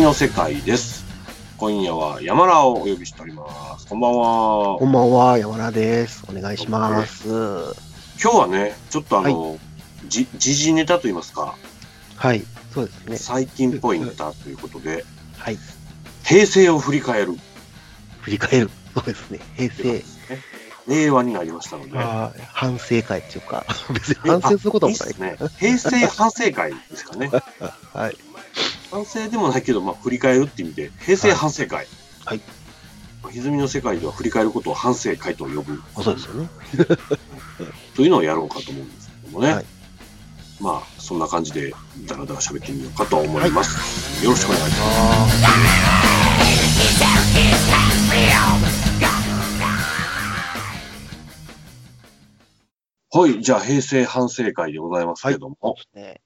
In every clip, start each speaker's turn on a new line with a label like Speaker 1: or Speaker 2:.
Speaker 1: の世界です。今夜は山田をお呼びしております。こんばんは
Speaker 2: こ。んばんは、山田です。お願いします。
Speaker 1: 今日はね、ちょっとあの、じ時事ネタといいますか、
Speaker 2: はい、そうですね。
Speaker 1: 最近っぽいネタということで、
Speaker 2: はい、
Speaker 1: 平成を振り返る。
Speaker 2: 振り返る。そうですね。平成。
Speaker 1: 令和になりましたので、
Speaker 2: 反省会っていうか、別に反省することもない
Speaker 1: いっす。ね。平成反省会ですかね。
Speaker 2: はい。
Speaker 1: 反省でもないけど、まあ、振り返るって意味で、平成反省会。
Speaker 2: はい。
Speaker 1: まあ歪みの世界では振り返ることを反省会と呼ぶ
Speaker 2: そうですよね。
Speaker 1: というのをやろうかと思うんですけどもね。
Speaker 2: はい
Speaker 1: まあ、そんな感じで、だらだら喋ってみようかと思います。よろしくお願いします。
Speaker 2: あ
Speaker 1: はい、じゃあ、平成反省会でございますけども、
Speaker 2: ーそうですね。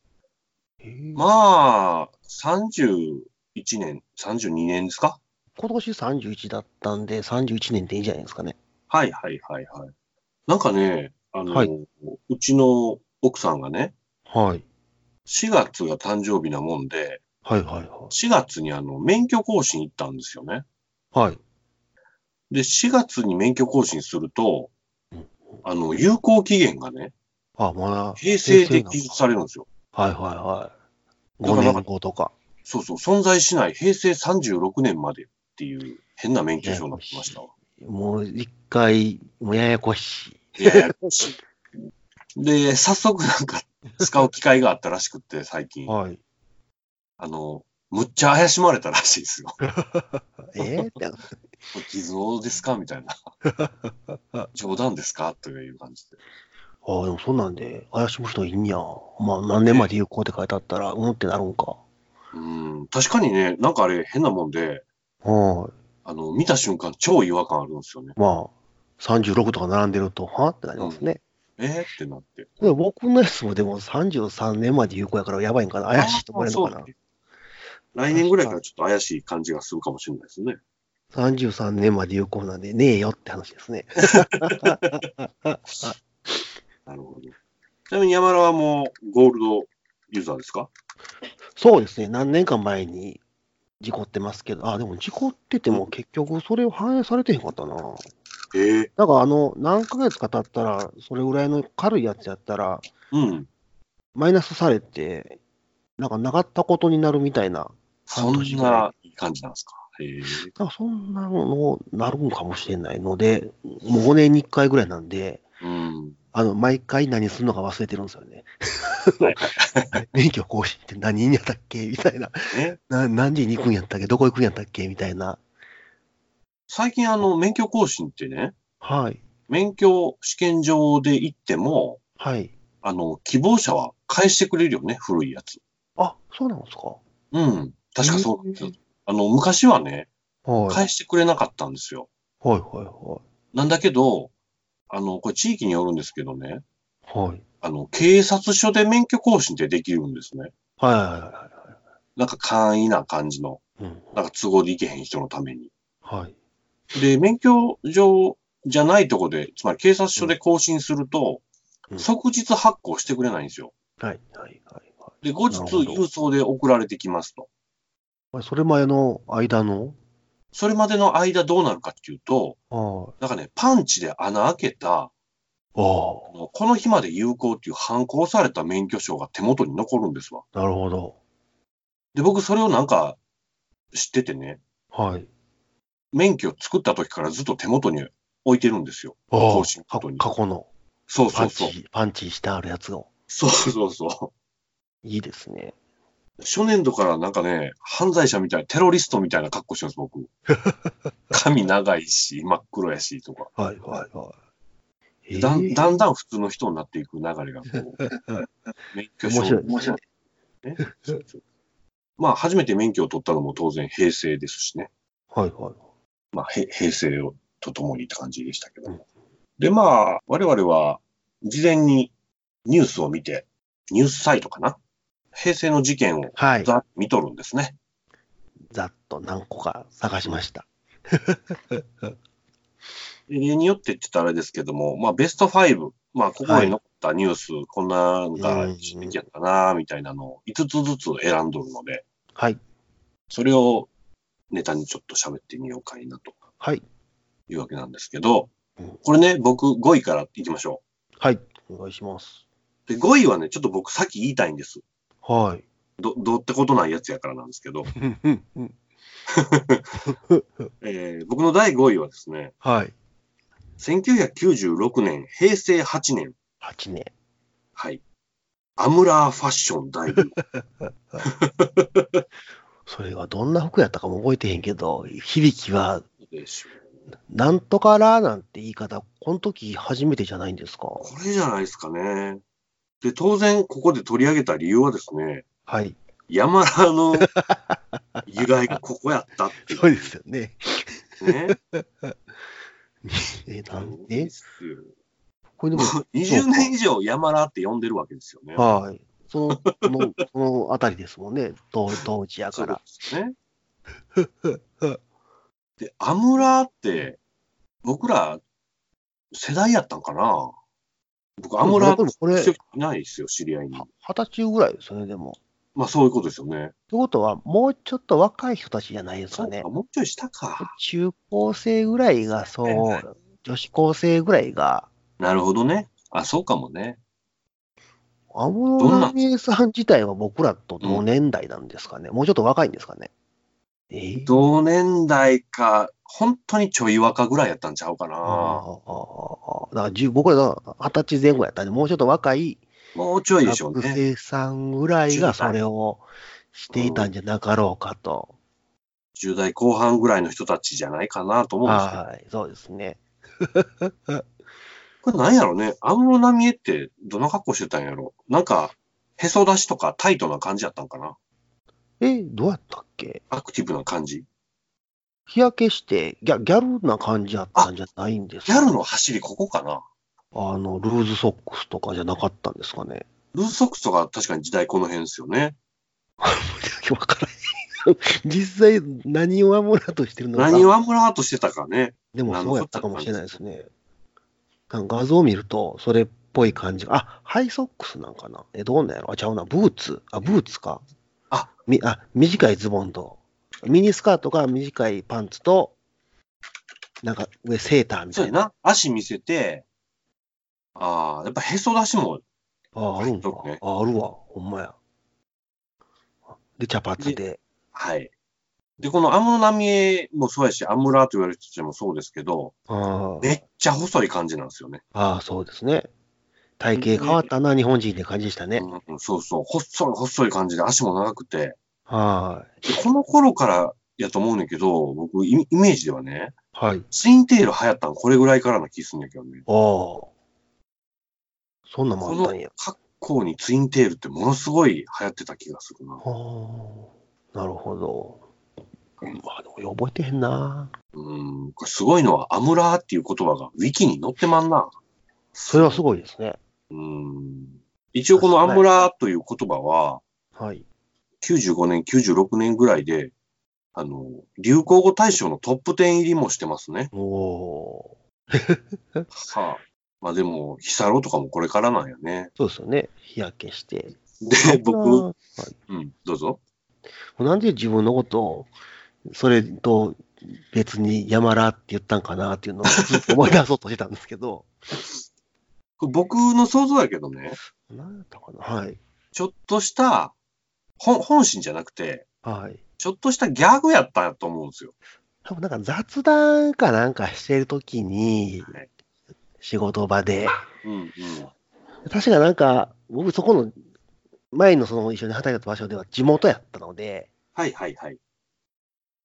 Speaker 2: えー
Speaker 1: まあ、31年、32年ですか？
Speaker 2: 今年31だったんで、31年でいいんじゃないですかね。
Speaker 1: はいはいはいはい。なんかね、あの、
Speaker 2: はいう
Speaker 1: ちの奥さんがね、
Speaker 2: はい。
Speaker 1: 4月が誕生日なもんで、
Speaker 2: はいはいは
Speaker 1: 4月にあの、免許更新行ったんですよね。
Speaker 2: い。はい。
Speaker 1: で、4月に免許更新すると
Speaker 2: うん、
Speaker 1: あの、有効期限がね、
Speaker 2: あ、まだ。
Speaker 1: 平成で記述されるんですよ。
Speaker 2: はいはいはい。5
Speaker 1: だから
Speaker 2: 年後とか。
Speaker 1: そうそう、存在しない平成36年までっていう変な免許証になってましたわ。
Speaker 2: もう一回、もうややこしい。
Speaker 1: いやいやで、早速なんか使う機会があったらしくって、最近。
Speaker 2: はい。
Speaker 1: あの、むっちゃ怪しまれたらしいですよ。
Speaker 2: えー、って。
Speaker 1: 偽造ですか？みたいな。冗談ですか？という感じで。
Speaker 2: ああ、でもそんなんで怪しむ人いんや。まあ何年まで有効って書いてあったら、うんってなるんか。
Speaker 1: うん、確かにね、なんかあれ変なもんで、
Speaker 2: はい。
Speaker 1: あの、見た瞬間超違和感あるんですよね。
Speaker 2: まあ、36とか並んでると、はってなりますね。
Speaker 1: えー、ってなって。
Speaker 2: でも僕のやつもでも33年まで有効やからやばいんかな。怪しいと思われるのかな
Speaker 1: あそう。来年ぐらいからちょっと怪しい感じがするかもしれないですね。
Speaker 2: 33年まで有効なんでねえよって話ですね。
Speaker 1: なるほど。ちなみに山田はもうゴールドユーザーですか？
Speaker 2: そうですね。何年か前に事故ってますけど、あ、でも事故ってても結局それを反映されてへんかったな。
Speaker 1: ええ
Speaker 2: だからあの、何ヶ月か経ったら、それぐらいの軽いやつやったら、
Speaker 1: うん。
Speaker 2: マイナスされて、なんかなかったことになるみたいな、
Speaker 1: そんないい感じなんですか？へえ。
Speaker 2: なんかそんなのなるんかもしれないので、もう5年に1回ぐらいなんで、
Speaker 1: うん。
Speaker 2: あの、毎回何するのか忘れてるんですよね。
Speaker 1: はい
Speaker 2: 免許更新って何にやったっけ？みたいな。
Speaker 1: ね、
Speaker 2: な何時に行くんやったっけ？どこ行くんやったっけ？みたいな。
Speaker 1: 最近あの、免許更新ってね、
Speaker 2: はい。
Speaker 1: 免許試験場で行っても、
Speaker 2: はい。
Speaker 1: あの、希望者は返してくれるよね、古いやつ。
Speaker 2: あ、そうなんですか？
Speaker 1: うん。確かそうなんです
Speaker 2: へ
Speaker 1: よ。あの、昔はね、
Speaker 2: はい。
Speaker 1: 返してくれなかったんですよ。
Speaker 2: はいはいは
Speaker 1: なんだけど、あの、これ地域によるんですけどね、
Speaker 2: い。はい。
Speaker 1: あの、警察署で免許更新ってできるんですね。
Speaker 2: はいはいは
Speaker 1: なんか簡易な感じの、
Speaker 2: いはい。うん。
Speaker 1: なんか都合で行けへん人のために。
Speaker 2: はい。
Speaker 1: で、免許証じゃないとこで、つまり警察署で更新すると、
Speaker 2: うん
Speaker 1: 即日発行してくれないんですよ。
Speaker 2: はいはいはいは
Speaker 1: で、後日
Speaker 2: なるほど
Speaker 1: 郵送で送られてきますと。
Speaker 2: い。それ前の間の、
Speaker 1: それまでの間どうなるかっていうと、
Speaker 2: はい。
Speaker 1: なんかね、パンチで穴開けた、この日まで有効っていう反抗された免許証が手元に残るんですわ。
Speaker 2: なるほど。
Speaker 1: で、僕それをなんか知っててね、
Speaker 2: はい。
Speaker 1: 免許作った時からずっと手元に置いてるんですよ。更新
Speaker 2: か
Speaker 1: ごとに
Speaker 2: 過去の
Speaker 1: そうそ
Speaker 2: パン
Speaker 1: うそう。
Speaker 2: チ、パンチしてあるやつを。
Speaker 1: そうそうそ
Speaker 2: いいですね。
Speaker 1: う。初年度からなんかね、犯罪者みたいな、テロリストみたいな格好してます、僕。髪長いし、真っ黒やし、とか。
Speaker 2: はいはいはい。
Speaker 1: だん
Speaker 2: ええ
Speaker 1: だんだん普通の人になっていく流れがこう、免許証
Speaker 2: 面白い。面白い。
Speaker 1: ね。そうそうまあ、初めて免許を取ったのも当然平成ですしね。
Speaker 2: はいはい。
Speaker 1: まあ、へ平成をとともにって感じでしたけど
Speaker 2: うん。
Speaker 1: で、まあ、我々は事前にニュースを見て、ニュースサイトかな平成の事件を
Speaker 2: はい。
Speaker 1: ざっと見とるんですね。
Speaker 2: ざっと何個か探しました。
Speaker 1: で例によってって言ったらあれですけども、まあ、ベスト5、まあ、ここに載ったニュース、こんなのが一時的やったな、みたいなのを5つずつ選んどるので、
Speaker 2: はい。
Speaker 1: それをネタにちょっと喋ってみようかいなと
Speaker 2: はい。
Speaker 1: いうわけなんですけど
Speaker 2: うん、
Speaker 1: これね、僕5位からいきましょ
Speaker 2: はい。お願いします。
Speaker 1: う。で、5位はね、ちょっと僕さっき言いたいんです。
Speaker 2: はい。
Speaker 1: ど、どうってことないやつやからなんですけど、えー僕の第5位はですね、
Speaker 2: はい。
Speaker 1: 1996年、平成8年、
Speaker 2: 8年。
Speaker 1: はい。アムラーファッション大流。
Speaker 2: それはどんな服やったかも覚えてへんけど、響きは、なんとからなんて言い方、この時初めてじゃないんですか？
Speaker 1: これじゃないですかね。で、当然、ここで取り上げた理由はですね、
Speaker 2: はい。
Speaker 1: 山田の 由来がここやったってい
Speaker 2: そうですよね。
Speaker 1: うね。
Speaker 2: え、なん
Speaker 1: いい
Speaker 2: え？
Speaker 1: っすよ
Speaker 2: これでも、
Speaker 1: 20年以上山田って呼んでるわけですよね。
Speaker 2: はい。その、その、そのあたりですもんね。当当時や
Speaker 1: そう
Speaker 2: から。
Speaker 1: ですね。で、アムラーって、僕ら、世代やったんかな僕、アムラー
Speaker 2: でもこれ、
Speaker 1: いないですよ、知り合いに。
Speaker 2: 二十歳ぐらいですよね、でも。
Speaker 1: まあ、そういうことですよね。
Speaker 2: ってことは、もうちょっと若い人たちじゃないですかね
Speaker 1: そうか、。もうちょい下か。
Speaker 2: 中高生ぐらいが、そう、女子高生ぐらいが、
Speaker 1: なるほどね。あ、そうかもね。
Speaker 2: 安室奈美恵さん自体は僕らと同年代なんですかね。もうちょっと若いんですかね。えー
Speaker 1: 同年代か、本当にちょい若ぐらいやったんちゃうかな。
Speaker 2: ああああああだから10僕らが二十歳前後やったんで、もうちょっと若い
Speaker 1: もうちょいでしょう
Speaker 2: 学
Speaker 1: ね。
Speaker 2: 生さんぐらいがそれをしていたんじゃなかろうかと。
Speaker 1: 10代後半ぐらいの人たちじゃないかなと思うんですけど。
Speaker 2: はい、そうですね。
Speaker 1: これなんやろね？安室奈美恵ってどんな格好してたんやろ？なんか、へそ出しとかタイトな感じやったんかな？
Speaker 2: え、どうやったっけ？
Speaker 1: アクティブな感じ
Speaker 2: 日焼けしてギャギャルな感じやったんじゃないんですか
Speaker 1: ギャルの走りここかな
Speaker 2: あの、ルーズソックスとかじゃなかったんですかね。
Speaker 1: ルーズソックスとか確かに時代この辺ですよね。
Speaker 2: わからへん。実際何をアムラとしてるのか。
Speaker 1: 何をアムラーとしてたかね。
Speaker 2: でもそうやったかもしれないですね。画像を見ると、それっぽい感じが。あ、ハイソックスなんかなえ、どうなんやろあ、ちゃうな。ブーツ。あ、ブーツか。
Speaker 1: あ、
Speaker 2: み、あ、短いズボンと、ミニスカートが短いパンツと、なんか上セーターみたいな。
Speaker 1: そうやな。足見せて、ああ、やっぱへそ出しも、
Speaker 2: あ、あるんか。
Speaker 1: そうね
Speaker 2: あ、あるわ。ほんまや。で、茶髪で。
Speaker 1: はい。で、この安室奈美恵もそうやし、アムラーと言われる人たちもそうですけど、
Speaker 2: あ
Speaker 1: めっちゃ細い感じなんですよね。
Speaker 2: あ、そうですね。体型変わったな、日本人って感じでしたね。
Speaker 1: うん、そうそう。細い、細い感じで足も長くて。
Speaker 2: は
Speaker 1: でこの頃からやと思うねんけど、僕、イイメージではね、
Speaker 2: い。はい。
Speaker 1: ツインテール流行ったのこれぐらいからな気すんだけどね。
Speaker 2: ああ。そんなんも
Speaker 1: この
Speaker 2: あったんや。
Speaker 1: 格好にツインテールってものすごい流行ってた気がするな。
Speaker 2: はあ。なるほど。まあ、でも覚えてへんな。
Speaker 1: うん、これすごいのは、アムラーっていう言葉がウィキに載ってまんな。
Speaker 2: それはすごいですね。
Speaker 1: うん。一応このアムラーという言葉は、
Speaker 2: はい。
Speaker 1: 95年、96年ぐらいで、あの、流行語大賞のトップ10入りもしてますね。
Speaker 2: おお
Speaker 1: はあ。まあでも、ヒサロとかもこれからなんやね。
Speaker 2: ー。そうですよね。日焼けして。
Speaker 1: で、僕、
Speaker 2: は
Speaker 1: うん、どうぞ。
Speaker 2: い、なんで自分のことを、それと別に山らって言ったんかなっていうのをずっと思い出そうとしてたんですけど。
Speaker 1: 僕の想像やけどね、
Speaker 2: 何やったかな？はい。
Speaker 1: ちょっとした、本本心じゃなくて、
Speaker 2: はい。
Speaker 1: ちょっとしたギャグやったと思うんですよ。
Speaker 2: 多分なんか雑談かなんかしてるときに
Speaker 1: はい、
Speaker 2: 仕事場で、
Speaker 1: うんうん。
Speaker 2: 確かなんか、僕そこの、前のその一緒に働いた場所では地元やったので、
Speaker 1: はいはいはい。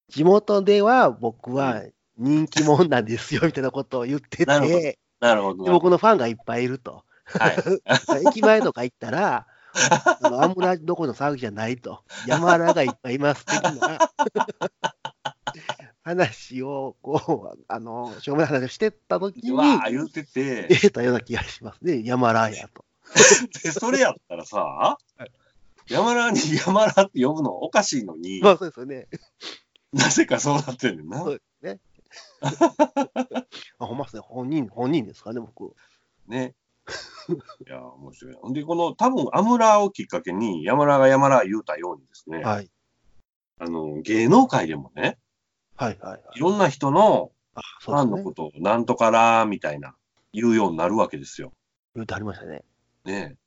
Speaker 2: 地元では僕は人気者なんですよ、みたいなことを言って
Speaker 1: なるほど
Speaker 2: て、
Speaker 1: なるほど
Speaker 2: で。僕のファンがいっぱいいると。
Speaker 1: はい。
Speaker 2: 駅前とか行ったら、あのアンブラどころの騒ぎじゃないと。山田がいっぱいいます的な 話を、こう、あの、しょうもない話をしてたときに、
Speaker 1: うわー言うてて、
Speaker 2: 得たような気がしますね。山田やと。
Speaker 1: で、それやったらさ、山田に山田って呼ぶのおかしいのに、
Speaker 2: まあそうですよね。
Speaker 1: なぜかそうなってんねんな。
Speaker 2: あ、ほんまですね。本人、本人ですかね、僕。
Speaker 1: ね。いや、面白いな。で、この、多分、アムラーをきっかけに、山田が山田言うたようにですね、
Speaker 2: はい。
Speaker 1: あの、芸能界でもね、
Speaker 2: はいはいはい。
Speaker 1: いろんな人の
Speaker 2: あ、
Speaker 1: フ
Speaker 2: そうですね
Speaker 1: ァンのこ。とをなんとから、みたいな、言うようになるわけですよ。
Speaker 2: 言うてありましたね。
Speaker 1: ね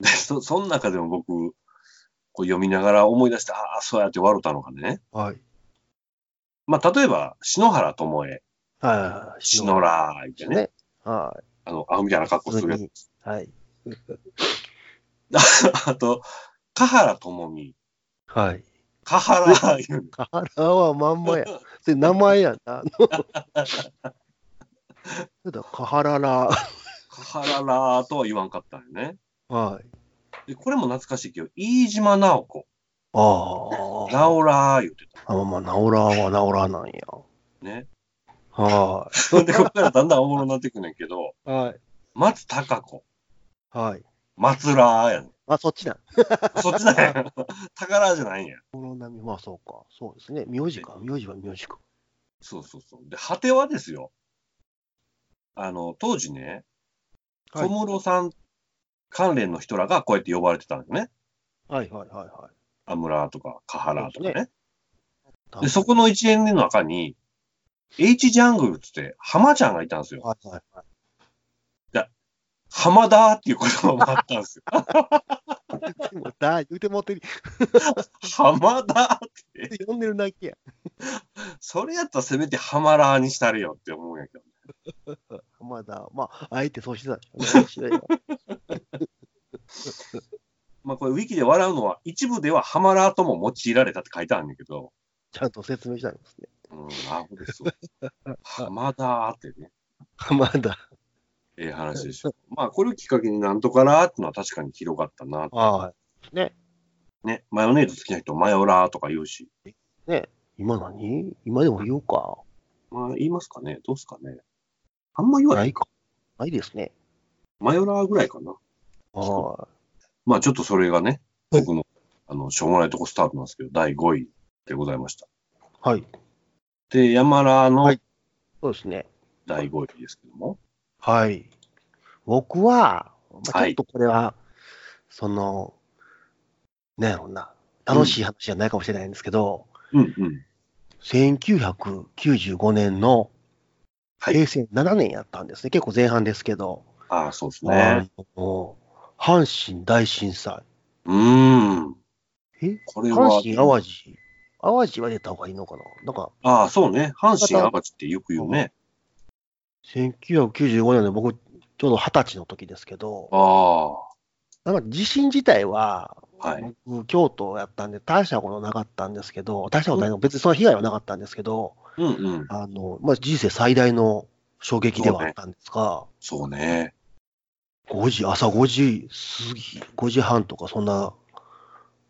Speaker 1: え。で、そ、その中でも僕、こう読みながら思い出して、ああ、そうやって笑ったのがね。
Speaker 2: はい。
Speaker 1: まあ、例えば、篠原智恵、
Speaker 2: はい。
Speaker 1: 篠原、言ってね、
Speaker 2: ね。は
Speaker 1: あの、あみたいな格好するやつ。
Speaker 2: はい。
Speaker 1: あと、香原朋美、
Speaker 2: はい。
Speaker 1: 香原、言うの
Speaker 2: カラーはまんまや。それ名前やな。あ のそうだ、カハララ。
Speaker 1: とは言わんかったんよね。
Speaker 2: はい。
Speaker 1: で、これも懐かしいけど、飯島直子、
Speaker 2: ああ。
Speaker 1: ナオラー言って
Speaker 2: あ、まあ、ナオラはナオラなんや。
Speaker 1: た。ね。
Speaker 2: は
Speaker 1: で、ここからだんだんおもろになっていくねんけど、
Speaker 2: い。はい。
Speaker 1: 松たか子、
Speaker 2: はい。
Speaker 1: 松らやねん。
Speaker 2: あ、そっちなん。
Speaker 1: そっちだよ。宝じゃないんや。
Speaker 2: この波、まあそうか。そうですね。名字か。名字は名字か。
Speaker 1: そうそうそう。で、果てはですよ。あの、当時ね、
Speaker 2: はい
Speaker 1: 小室さん関連の人らがこうやって呼ばれてたんですね。
Speaker 2: はいはいはいはい。
Speaker 1: アムラーとか、カハラーとか
Speaker 2: そうで
Speaker 1: ね。で、そこの一連の中に、H ジャングルっつって、浜ちゃんがいたんですよ。
Speaker 2: はいはいはい。
Speaker 1: 浜田っていう言葉もあったんですよ。
Speaker 2: 言ってもだ、言うてもってる。
Speaker 1: 浜田って。
Speaker 2: 呼んでるだけや。
Speaker 1: それやったらせめて浜ラーにしたれよって思うんやけど。
Speaker 2: まだ、まあ、あえてそうしてたんでしょう。
Speaker 1: まあこれウィキで笑うのは、一部では浜ラーとも用いられたって書いてあるんだけど、
Speaker 2: ちゃんと説明したんですね。
Speaker 1: うん、なるほどですよ。浜田 ってね、
Speaker 2: まだ。
Speaker 1: ええ話でしょ。まあこれをきっかけになんとかラーってのは確かに広がったな。
Speaker 2: はい。ね。
Speaker 1: ね、マヨネーズ好きな人、マヨラーとか言うし。
Speaker 2: ね。今何？今でも言おうか。
Speaker 1: まあ言いますかねどうすかねあんま言わな。
Speaker 2: ないいか。ないですね。
Speaker 1: マヨラーぐらいかな。
Speaker 2: は
Speaker 1: まあちょっとそれがね、
Speaker 2: はい
Speaker 1: 僕の、あの、しょうもないとこスタートなんですけど、第5位でございました。
Speaker 2: い。はい。
Speaker 1: で、山ラーの
Speaker 2: はいそうですね。
Speaker 1: 第5位ですけども。
Speaker 2: はい。僕は、まあ、
Speaker 1: はい
Speaker 2: ちょっとこれは、その、なんやろうな、楽しい話じゃないかもしれないんですけど、
Speaker 1: うんうん。
Speaker 2: 1995年の
Speaker 1: はい
Speaker 2: 平成7年やったんですね。結構前半ですけど、
Speaker 1: ああ、そうです
Speaker 2: あ
Speaker 1: ね。
Speaker 2: の阪神大震災。
Speaker 1: うーん。
Speaker 2: え？
Speaker 1: これは。
Speaker 2: 阪神・淡路？淡路は出た方がいいのかな？なんか、
Speaker 1: ああ、そうね。阪神淡路ってよく言うね。
Speaker 2: 1995年で僕、ちょうど20歳の時ですけど、
Speaker 1: ああ。
Speaker 2: なんか地震自体は、
Speaker 1: はい。
Speaker 2: 僕、京都やったんで、大したことなかったんですけど、大したことないの、別にその被害はなかったんですけど、
Speaker 1: うんうん。
Speaker 2: あの、まあ、人生最大の衝撃ではあったんですが、
Speaker 1: そうね。
Speaker 2: 5時、朝5時過ぎ、5時半とか、そんな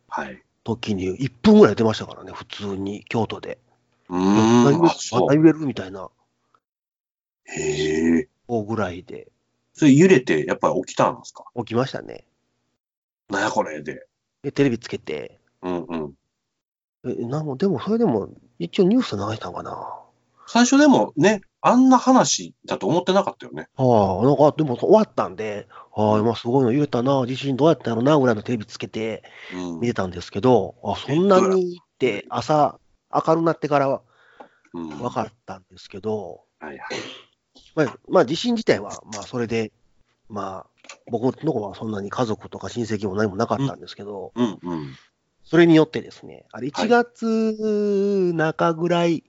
Speaker 1: はい。
Speaker 2: 時に1分ぐらい出ましたからね、普通に、京都で。
Speaker 1: うーん。あ、
Speaker 2: ま
Speaker 1: そう。
Speaker 2: た揺れるみたいな、
Speaker 1: へえ。
Speaker 2: こうぐらいで
Speaker 1: それ揺れて、やっぱり起きたんですか？
Speaker 2: 起きましたね。
Speaker 1: なんやこれで。
Speaker 2: で、テレビつけて、
Speaker 1: うんうん。
Speaker 2: え、なんも、でも、それでも、一応ニュース流したんかな。
Speaker 1: 最初でもね、あんな話だと思ってなかったよね。
Speaker 2: ああ、なんか、でも終わったんで、ああ、今すごいの揺れたな、地震どうやったんやろな、ぐらいのテレビつけて
Speaker 1: うん。
Speaker 2: 見てたんですけど、あ、そんなにって朝明るくなってから
Speaker 1: うん。
Speaker 2: 分かったんですけど、
Speaker 1: はいはい。
Speaker 2: まあ、まあ、地震自体は、まあ、それで、まあ、僕の子はそんなに家族とか親戚も何もなかったんですけど、
Speaker 1: うんうん。
Speaker 2: それによってですね、あれ
Speaker 1: はい
Speaker 2: 1月中ぐらい、
Speaker 1: うん、うん。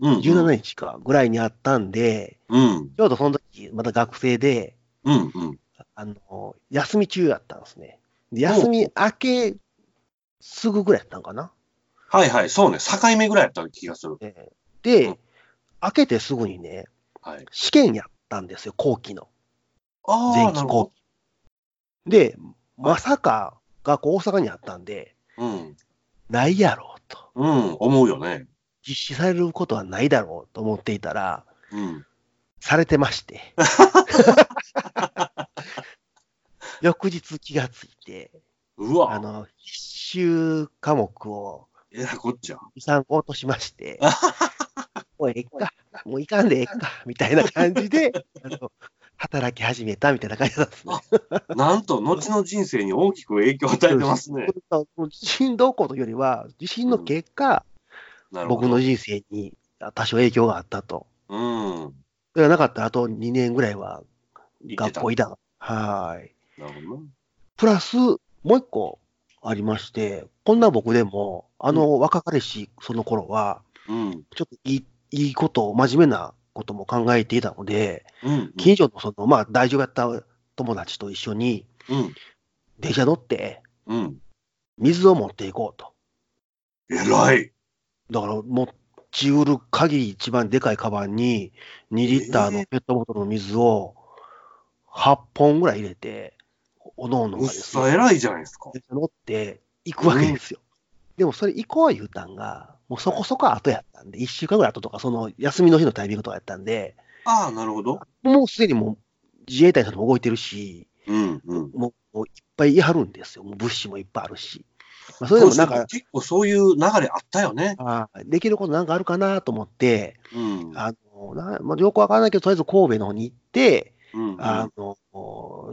Speaker 2: 17日かぐらいにあったんで、
Speaker 1: うん。
Speaker 2: ちょうどその時、また学生で、
Speaker 1: うんうん。
Speaker 2: あの、休み中やったんですね。で休み明けすぐぐらいやったんかな。
Speaker 1: はいはい。そうね。境目ぐらいやった気がする。
Speaker 2: でで、
Speaker 1: うん
Speaker 2: 明けてすぐにね、
Speaker 1: はい。
Speaker 2: 試験やったんですよ、後期の。前期後期。で、まさか学校大阪にあったんで、
Speaker 1: ど。うん。
Speaker 2: ないやろうと。
Speaker 1: うん。思うよね。
Speaker 2: 実施されることはないだろうと思っていたら、
Speaker 1: うん。
Speaker 2: されてまして。翌日気がついて、
Speaker 1: うわ。
Speaker 2: あの、必修科目を
Speaker 1: えらいこっちゃ。
Speaker 2: 2、3個落としまして、もうええか、もういかんでええか、みたいな感じで、あの働き始めたみたいな感じなんですね。
Speaker 1: なんと、後の人生に大きく影響を与えてますね。
Speaker 2: 地震どうこうというよりは、地震の結果、
Speaker 1: なるほど。
Speaker 2: 僕の人生に多少影響があったと。
Speaker 1: うん。
Speaker 2: それがなかったら、あと2年ぐらいは学校いた。はい。
Speaker 1: なるほどな。
Speaker 2: プラス、もう一個ありまして、こんな僕でも、あの若彼氏、その頃は、
Speaker 1: うん。
Speaker 2: ちょっといいいいこと、真面目なことも考えていたので、
Speaker 1: うん。
Speaker 2: 近所のその、まあ、大丈夫やった友達と一緒に、
Speaker 1: うん。
Speaker 2: 電車乗って、
Speaker 1: うん。
Speaker 2: 水を持っていこうと。
Speaker 1: 偉い。
Speaker 2: だから、持ちうる限り一番でかいカバンに、2リッターのペットボトルの水を8本ぐらい入れて、おのおの
Speaker 1: うっ
Speaker 2: がですね
Speaker 1: さ偉いじゃないですか。
Speaker 2: 乗って行くわけですよ。でもそれ行こう言うたんが、もうそこそこ後やったんで、1週間ぐらい後とか、その休みの日のタイミングとかやったんで、
Speaker 1: ああ、なるほど。
Speaker 2: もうすでにもう自衛隊の人も動いてるし、
Speaker 1: うん。うん。
Speaker 2: もういっぱいいはるんですよ。もう物資もいっぱいあるし。まあ、それでもなんか、
Speaker 1: 結構そういう流れあったよね。
Speaker 2: あーできることなんかあるかなと思って、
Speaker 1: うん。
Speaker 2: あのなまあ、よくわからないけど、とりあえず神戸の方に行って、
Speaker 1: うん。
Speaker 2: あの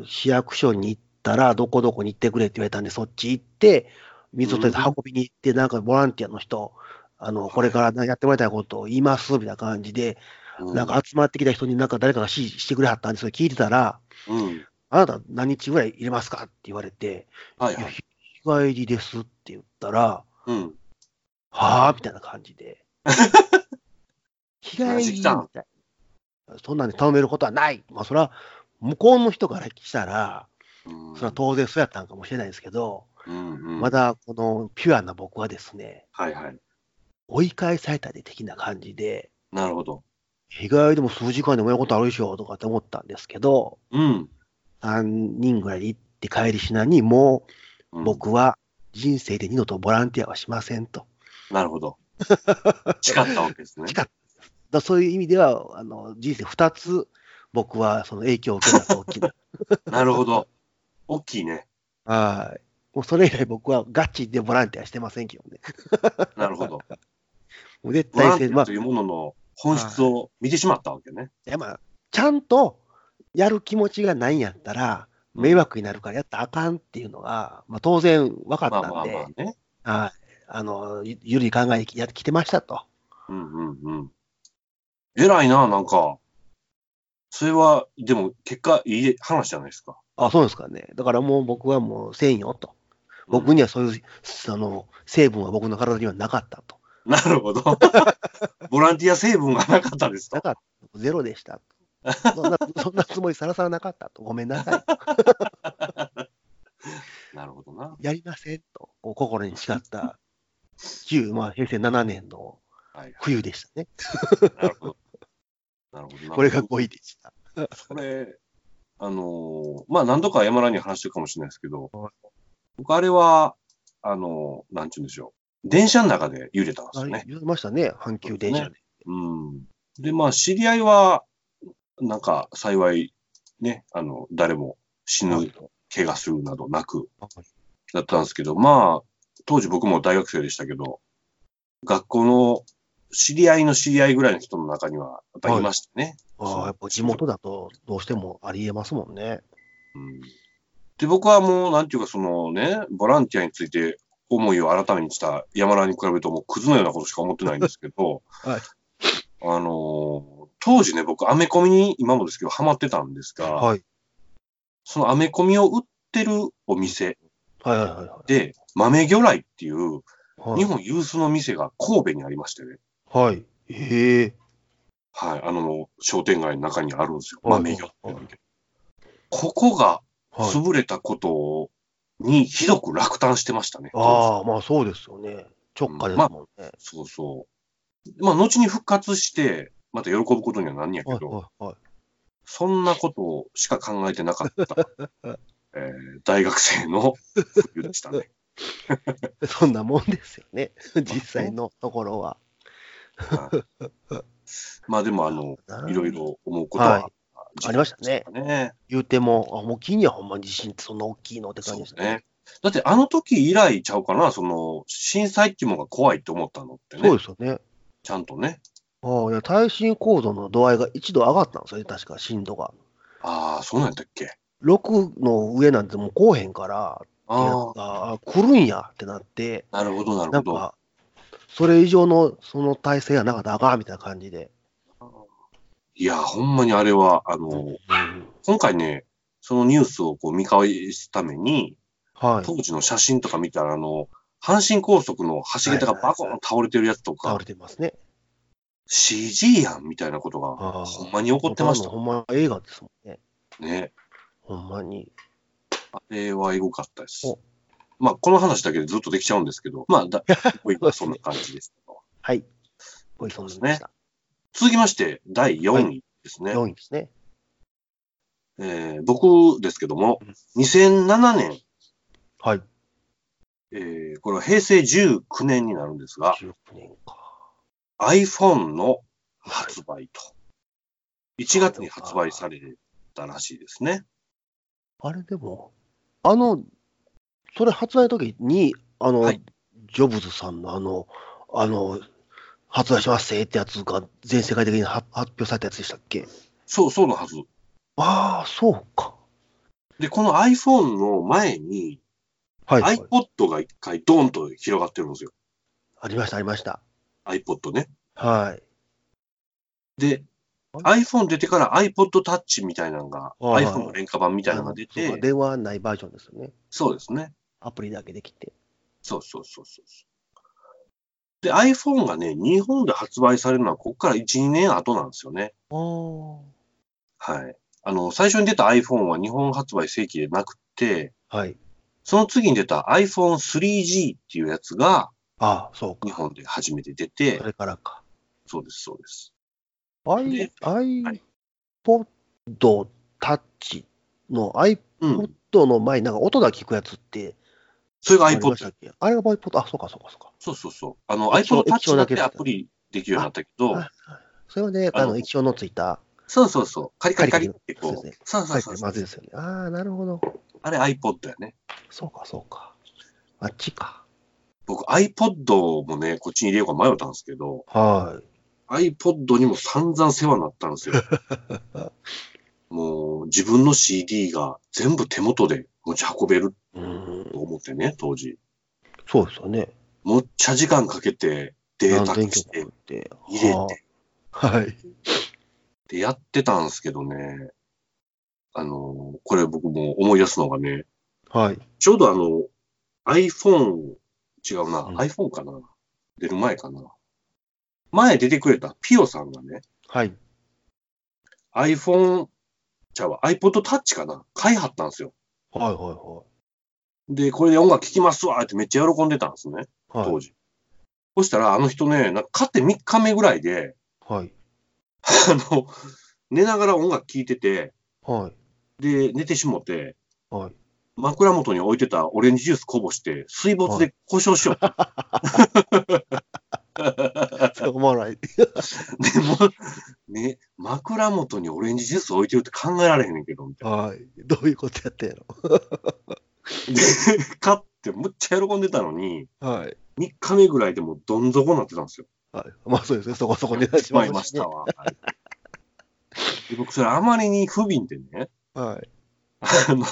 Speaker 2: 市役所に行ったら、どこどこに行ってくれって言われたんで、そっち行って、水をとりあえず運びに行って、なんかボランティアの人、あのこれからやってもらいたいことを言いますみたいな感じで、
Speaker 1: うん
Speaker 2: なんか集まってきた人になんか誰かが指示してくれはったんで、それ聞いてたら、
Speaker 1: うん。
Speaker 2: あなた何日ぐらい入れますかって言われて、
Speaker 1: はいはい。
Speaker 2: 日帰りですって言ったら、
Speaker 1: うん。
Speaker 2: はあ？みたいな感じで。日帰りみたいな。そんなんで頼めることはない。まあ、それは、向こうの人からしたら、
Speaker 1: うん
Speaker 2: それは当然そうやったんかもしれないですけど、
Speaker 1: うんうん。
Speaker 2: まだこのピュアな僕はですね、
Speaker 1: はいはい。
Speaker 2: 追い返されたで的な感じで、
Speaker 1: なるほど。
Speaker 2: 日帰りでも数時間でもやることあるでしょとかって思ったんですけど、
Speaker 1: うん。
Speaker 2: 3人ぐらいで行って帰りしなに、も
Speaker 1: う
Speaker 2: うん僕は人生で二度とボランティアはしませんと。
Speaker 1: なるほど。誓ったわけですね。
Speaker 2: 誓っただそういう意味では、あの人生2つ、僕はその影響を受けたと大きな。
Speaker 1: なるほど。大きいね。
Speaker 2: はい。もうそれ以来僕はガチでボランティアしてませんけどね。
Speaker 1: なるほど。
Speaker 2: もう絶
Speaker 1: ボラ
Speaker 2: 対せまあ
Speaker 1: ンティアというものの本質を見てしまったわけね。
Speaker 2: いやまあ、ちゃんとやる気持ちがないんやったら、迷惑になるからやったらあかんっていうのが、まあ、当然分かっ
Speaker 1: まあ
Speaker 2: たんで、
Speaker 1: まあまあね。
Speaker 2: はい。あの、ゆゆるい考えでやってきてましたと。
Speaker 1: うんうんうん。偉いな、なんか。それは、でも、結果、いい話じゃないですか。
Speaker 2: あ、そうですかね。だからもう僕はもうせんよと。僕
Speaker 1: に。
Speaker 2: にはそういう、あの、成分は僕の体にはなかったと。
Speaker 1: なるほど。ボランティア成分がなかったですと。
Speaker 2: なかった。ゼロでしたと。そんな、そんなつもりさらさらなかったと。ごめんなさい。
Speaker 1: なるほどな。
Speaker 2: やりませんと。こう心に誓った、旧、まあ、平成7年の。冬でしたね。
Speaker 1: なるほど。なるほどな。
Speaker 2: これが5位でした。
Speaker 1: それ、あのーまあ、何度か山田に話してるかもしれないですけど、僕、あれは、あのーなんちゅうんでしょう。電車の中で揺れたんですよね。
Speaker 2: 言ってましたね。阪急電車で。
Speaker 1: うん。で、まあ、知り合いは、なんか、幸い、ね、あの、誰も死ぬ、怪我するなどなく、だったんですけど、まあ、当時僕も大学生でしたけど、学校の知り合いの知り合いぐらいの人の中には、やっぱりいましたね。
Speaker 2: ああ、やっぱ地元だとどうしてもありえますもんね。
Speaker 1: うん。で、僕はもう、なんていうか、そのね、ボランティアについて思いを改めにした山田に比べると、もうクズのようなことしか思ってないんですけど、
Speaker 2: はい。
Speaker 1: あのー当時ね、僕、アメコミに今もですけど、ハマってたんですが、
Speaker 2: はい。
Speaker 1: そのアメコミを売ってるお店
Speaker 2: はいはいはいは
Speaker 1: で、豆魚来っていう、日本有数の店が神戸にありましてね、
Speaker 2: はい。へえ。
Speaker 1: はい、あの、商店街の中にあるんですよ。
Speaker 2: はい
Speaker 1: 豆魚ってここが
Speaker 2: はい。
Speaker 1: 潰れたことにひどく落胆してましたね。
Speaker 2: ああ、まあそうですよね。直下ですもんね。
Speaker 1: そうそう。まあ、後に復活して、また喜ぶことにはなんやけ
Speaker 2: はい
Speaker 1: ど、
Speaker 2: はいはい。
Speaker 1: そんなことしか考えてなかった、えー大学生の冬でしたね。
Speaker 2: そんなもんですよね。実際のところは。
Speaker 1: はいまあでも、あの、いろいろ思うこと
Speaker 2: は
Speaker 1: は、
Speaker 2: ありましたね。
Speaker 1: ね。
Speaker 2: 言うても、あ、もう金にはほんまに地震ってそんな大きいのって感じですね。
Speaker 1: ね。だってあの時以来ちゃうかな、その、震災っていうものが怖いって思ったのってね。
Speaker 2: そうですよね。
Speaker 1: ちゃんとね。
Speaker 2: ああ、いや、耐震構造の度合いが一度上がったんですよね、確か震度が。
Speaker 1: ああ、そうなんやっけ
Speaker 2: ？6の上なんてもうこうへんから、
Speaker 1: あ
Speaker 2: あ来るんやってなって、
Speaker 1: あ、なるほど、なるほど。
Speaker 2: なんか、それ以上のその体制がなかったらあかんみたいな感じで。
Speaker 1: いや、ほんまにあれは、あの、
Speaker 2: うん
Speaker 1: 今回ね、そのニュースをこう見返すために、
Speaker 2: はい。
Speaker 1: 当時の写真とか見たら、あの、阪神高速の橋桁がバコーン倒れてるやつとか
Speaker 2: 倒れ、てますね。
Speaker 1: CG やんみたいなことが、ほんまに起こってました
Speaker 2: ほ。んま映画ですもんね。
Speaker 1: ね。
Speaker 2: ほんまに。
Speaker 1: あれはエゴかったです
Speaker 2: お。
Speaker 1: まあ、この話だけでずっとできちゃうんですけど、まあ、だ、そんな感じです。
Speaker 2: はい。ごいそんなでした。
Speaker 1: 続きまして、第4位ですね。
Speaker 2: 4位ですね。
Speaker 1: えー僕ですけども、2007年、
Speaker 2: はい。
Speaker 1: えーこれは平成19年になるんですが、
Speaker 2: 19年か。
Speaker 1: iPhone の発売と。1月に発売されたらしいですね。
Speaker 2: あれでも、あの、それ発売の時に、あの、
Speaker 1: はい
Speaker 2: ジョブズさんのあの、あの、発売しますってやつが全世界的に発発表されたやつでしたっけ？
Speaker 1: そう、そうのはず。
Speaker 2: ああ、そうか。
Speaker 1: で、この iPhone の前に
Speaker 2: はい、はい。
Speaker 1: iPod が一回ドーンと広がってるんですよ。
Speaker 2: ありました、ありました。
Speaker 1: iPod ね。
Speaker 2: はい。
Speaker 1: で、iPhone 出てから iPod Touch みたいなのが、
Speaker 2: はい
Speaker 1: iPhone の廉価版みたいなのが出て、
Speaker 2: 電話ないバージョンですよね。
Speaker 1: そうですね。
Speaker 2: アプリだけできて。
Speaker 1: そうそうそうそう。で、iPhone がね、日本で発売されるのは、ここから1、2年後なんですよね。はい。あの、最初に出た iPhone は日本発売正規でなくて、
Speaker 2: はい。
Speaker 1: その次に出た iPhone 3G っていうやつが
Speaker 2: ああ、そうか。
Speaker 1: 日本で初めて出て
Speaker 2: そ、れからか。
Speaker 1: そうです、そうです。
Speaker 2: i
Speaker 1: で
Speaker 2: iPod Touch の iPod
Speaker 1: うん。
Speaker 2: の前になんか音だけ聞くやつって
Speaker 1: それが iPod
Speaker 2: あれが iPod、あ、そうかそうかそうか。
Speaker 1: そうそうそう。あの、iPod
Speaker 2: 液晶
Speaker 1: Touch だ
Speaker 2: だけ
Speaker 1: アプリできるようになったけど
Speaker 2: それはね、
Speaker 1: あの
Speaker 2: 液晶のついた、
Speaker 1: そうそうそう。カリカリカリってこう。そうそうそう
Speaker 2: はい、まずいですよね。ああ、なるほど。
Speaker 1: あれ iPod やね。
Speaker 2: そうかそうか。あっちか。
Speaker 1: 僕 iPod もね、こっちに入れようか迷ったんですけど、
Speaker 2: はい。
Speaker 1: iPod にも散々世話になったんですよ。もう自分の CD が全部手元で持ち運べる。と思ってね、当時。
Speaker 2: そうですよね。
Speaker 1: もっちゃ時間かけてデータ
Speaker 2: 何電
Speaker 1: 化して。入れて
Speaker 2: はあはい。
Speaker 1: でやってたんですけどね、あの、これ僕も思い出すのがね、
Speaker 2: はい。
Speaker 1: ちょうどあの、iPhone、違うな、
Speaker 2: うん
Speaker 1: iPhone かな出る前かな前出てくれたピオさんがね、
Speaker 2: はい。
Speaker 1: iPhone、ちゃうわ、iPod Touch かな買いはったんですよ。
Speaker 2: はいは
Speaker 1: で、これで音楽聴きますわってめっちゃ喜んでたんですね、
Speaker 2: いはい。
Speaker 1: 当時。そしたらあの人ね、なんか買って3日目ぐらいで、
Speaker 2: はい。
Speaker 1: あの、寝ながら音楽聴いてて、
Speaker 2: はい。
Speaker 1: で、寝てしもて、
Speaker 2: はい。
Speaker 1: 枕元に置いてたオレンジジュースこぼして、水没で故障しよう。
Speaker 2: そう思わない。
Speaker 1: でも、ね、枕元にオレンジジュース置いてるって考えられへんねんけど、みたい
Speaker 2: はい。どういうことやってん
Speaker 1: な。で、買ってむっちゃ喜んでたのに、
Speaker 2: のはい。
Speaker 1: 3日目ぐらいでもうどん底になってたんですよ。
Speaker 2: はい。まあそうですね。そこそこ値段し
Speaker 1: しまいました。わ。はいで僕、それあまりに不憫でね、
Speaker 2: はい。
Speaker 1: あの、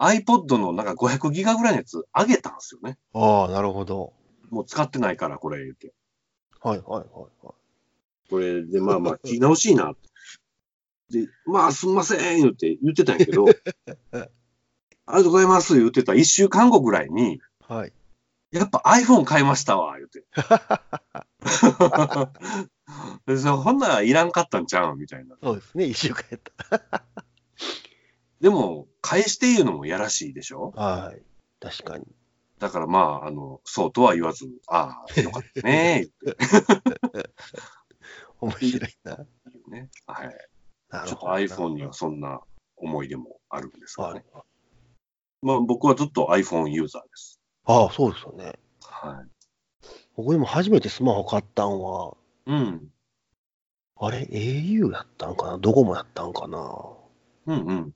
Speaker 1: iPod のなんか500ギガぐらいのやつあげたんですよね。
Speaker 2: ああ、なるほど。
Speaker 1: もう使ってないから、これ言って。
Speaker 2: はいはいはいはい。
Speaker 1: これで、まあまあ、聞き直しいな。で、まあ、すんません、言って、言ってたんやけど、ありがとうございます、言ってた一週間後ぐらいに、
Speaker 2: はい。
Speaker 1: やっぱ iPhone 買いましたわ、言って。でそほんならいらんかったんちゃうみたいな。
Speaker 2: そうですね。一週間やっ
Speaker 1: でも、返して言うのもやらしいでしょ？
Speaker 2: た。はい。確かに。
Speaker 1: だからまあ、あの、そうとは言わず、ああ、よかったね、
Speaker 2: 面白いな。
Speaker 1: ね。はい。
Speaker 2: な
Speaker 1: ちょっと iPhone にはそんな思い出もあるんですが
Speaker 2: はい
Speaker 1: ね。。まあ僕はずっと iPhone ユーザーです。
Speaker 2: ああ、そうですよね。
Speaker 1: はい。
Speaker 2: 僕でも初めてスマホ買ったんは、
Speaker 1: うん。
Speaker 2: あれ、au やったんかな？ドコモやったんかな？
Speaker 1: うんうん。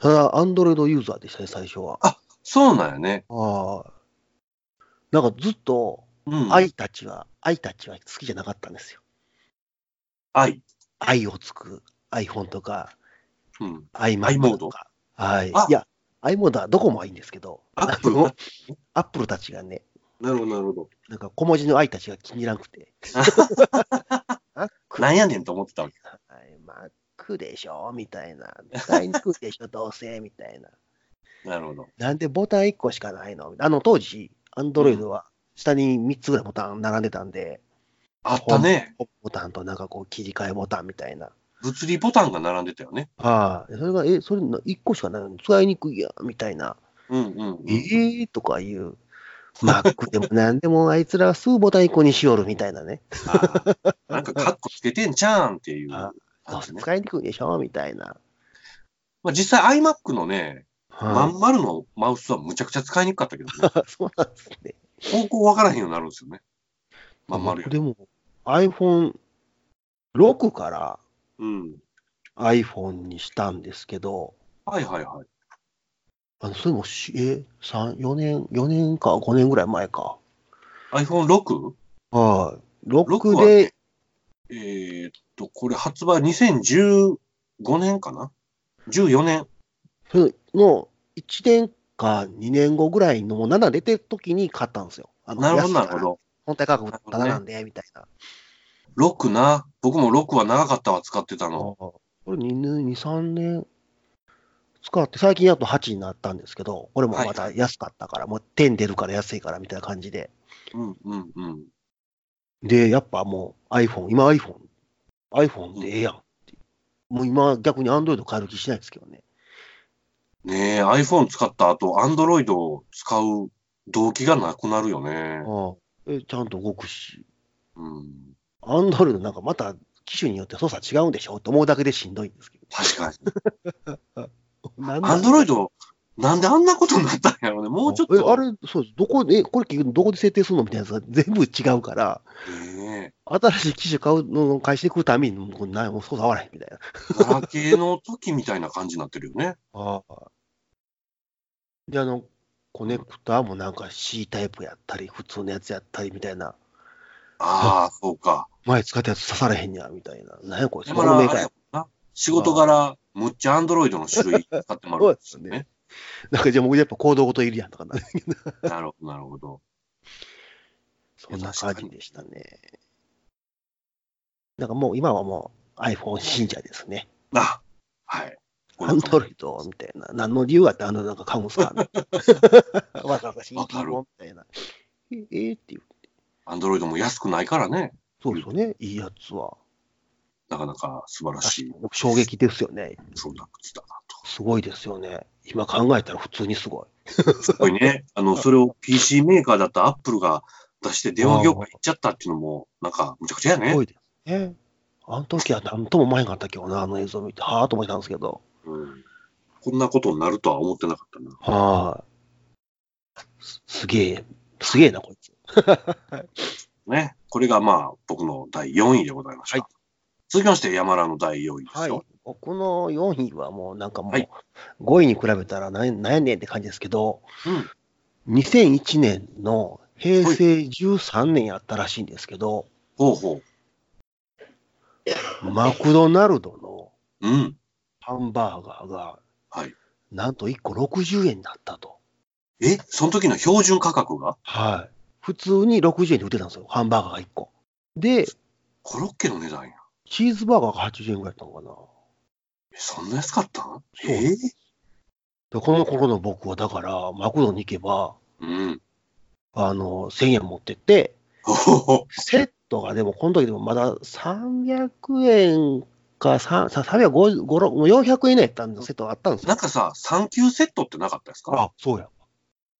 Speaker 2: ただ、アンドロイドユーザーでしたね、最初は。
Speaker 1: そうなんやね。
Speaker 2: ああ。なんかずっと、
Speaker 1: うん。
Speaker 2: 愛たちは、愛たちは好きじゃなかったんですよ。
Speaker 1: 愛。
Speaker 2: 愛をつく iPhone とか、
Speaker 1: うん。
Speaker 2: iMac
Speaker 1: モード
Speaker 2: とか。はい。い
Speaker 1: あ
Speaker 2: や、i モードはどこもいいんですけど、
Speaker 1: アップル
Speaker 2: アップルたちがね、
Speaker 1: なるほど、なるほど。
Speaker 2: なんか小文字の愛たちが気に入らなくて。
Speaker 1: なんやねんと思ってたわけ。
Speaker 2: はい、Mac でしょ？みたいな。使いにくいでしょ？どうせ？みたいな。
Speaker 1: なるほど。
Speaker 2: なんでボタン1個しかないの？あの当時、Android は下に3つぐらいボタン並んでたんで、
Speaker 1: あったね。
Speaker 2: ボタンとなんかこう切り替えボタンみたいな。
Speaker 1: 物理ボタンが並んでたよね。
Speaker 2: はい。それが、え、それ1個しかないの？使いにくいやん？みたいな。
Speaker 1: うんうん、うん。
Speaker 2: えー？とかいう。Mac でもなんでもあいつらはすぐボタン1個にしよるみたいなね。
Speaker 1: なんかカッコつけてんちゃうんっていう
Speaker 2: あど
Speaker 1: 感じね。
Speaker 2: うせ使いにくいでしょみたいな。
Speaker 1: まあ、実際 iMac のね、ま
Speaker 2: は
Speaker 1: ん丸のマウスはむちゃくちゃ使いにくかったけどね。
Speaker 2: い、そうなんですね。
Speaker 1: 方向わからへんようになるんですよね。まん丸より。
Speaker 2: 僕でも iPhone6 から
Speaker 1: うん。
Speaker 2: iPhone にしたんですけど、
Speaker 1: はいはいはい。
Speaker 2: あのそれもし、え、三4年、4年か5年ぐらい前か。
Speaker 1: iPhone6?
Speaker 2: はい。
Speaker 1: 6
Speaker 2: 6
Speaker 1: はね
Speaker 2: で、
Speaker 1: えーっと、これ発売2015年かな ?14 年。
Speaker 2: の1年か2年後ぐらいのもう7出てる時に買ったんですよ。
Speaker 1: なるほどなるほど。
Speaker 2: 本体価格ただなんで、みたいな。
Speaker 1: 6な。僕も6は長かったわ、使ってたの。
Speaker 2: これ2年、2、3年使って、最近やっと8になったんですけど、これもまた安かったから、もう10出るから安いからみたいな感じで。
Speaker 1: うんうんうん。
Speaker 2: で、やっぱもう iPhone、今 iPhone、iPhone でええやんって。もう今逆に Android 変える気しないですけどね。
Speaker 1: ねえ、iPhone 使った後、Android を使う動機がなくなるよね。
Speaker 2: ああえちゃんと動くし、
Speaker 1: うん。
Speaker 2: Android なんかまた機種によって操作違うんでしょって思うだけでしんどいんですけ
Speaker 1: 確かに。
Speaker 2: ど。なんなん
Speaker 1: ？Android、なんであんなことになったんやろうね。もうちょっと。
Speaker 2: え、あれ、そうです。どこで、えこれ結局どこで設定するのみたいなやつが全部違うから、
Speaker 1: ね
Speaker 2: 新しい機種買うのを返してくるために、もうないもう操作合わないみたいな。
Speaker 1: え。ガラケーの時みたいな感じになってるよね。
Speaker 2: ああ。で、あの、コネクターもなんか C タイプやったり、普通のやつやったりみたいな。
Speaker 1: ああ、そうか。
Speaker 2: 前使ったやつ刺されへんにゃ、みたいな。なんやこれ、そのメーカーや。
Speaker 1: 仕事柄、むっちゃ Android の種類使ってもら
Speaker 2: そう
Speaker 1: う
Speaker 2: で。すね。なんかじゃあ僕やっぱコードごといるやんとかな。
Speaker 1: なるほど、なるほど。
Speaker 2: そんな感じでしたね。なんかもう今はもう iPhone 信者ですね。
Speaker 1: あ、はい。
Speaker 2: アンドロイドみたいな。何の理由があってあのなんか買うんすかわざわざ
Speaker 1: る
Speaker 2: 本みたいな。え、えーっていう。
Speaker 1: アンドロイドも安くないからね。
Speaker 2: そうですよね。いいやつは。
Speaker 1: なかなか素晴らしい
Speaker 2: 衝撃ですよね。
Speaker 1: プロダクツだなと。
Speaker 2: すごいですよね。今考えたら普通にすごい。
Speaker 1: すごいね。あの、それを PC メーカーだったアップルが出して電話業界行っちゃったっていうのも、なんか、むちゃくちゃやね。
Speaker 2: すごいですね。あの時は何とも思えんかったけどな、あの映像見て。はぁと思ったんですけど。
Speaker 1: うん。こんなことになるとは思ってなかったな。
Speaker 2: はい。すすげえ、すげえな、こいつ。
Speaker 1: ね。これがまあ、僕の第4位でございました。
Speaker 2: はい
Speaker 1: 続きまして、山田の第4位です
Speaker 2: はい
Speaker 1: よ。。
Speaker 2: 僕の4位はもうなんかもう、
Speaker 1: はい
Speaker 2: 5位に比べたらなんやねんって感じですけど、
Speaker 1: うん。
Speaker 2: 2001年の平成13年やったらしいんですけど、
Speaker 1: ほうほ
Speaker 2: マクドナルドの
Speaker 1: う。うん。
Speaker 2: ハンバーガーが、
Speaker 1: はい。
Speaker 2: なんと1個60円になったと。
Speaker 1: え、その時の標準価格が？
Speaker 2: はい。普通に60円で売ってたんですよ、ハンバーガーが1個。で、
Speaker 1: コロッケの値段や。
Speaker 2: チーズバーガーが80円ぐらいだったのかな。
Speaker 1: え、そんな安かった？ん
Speaker 2: そう
Speaker 1: えー？
Speaker 2: でこの頃の僕はだから、マクドに行けば、
Speaker 1: うん。あ
Speaker 2: あの、1000円持ってって。セットがでも、この時でもまだ300円か、ささ350、もう400円以内やったんで、セットがあったんですよ。
Speaker 1: なんかさ、3級セットってなかったですか？
Speaker 2: あ、そうや。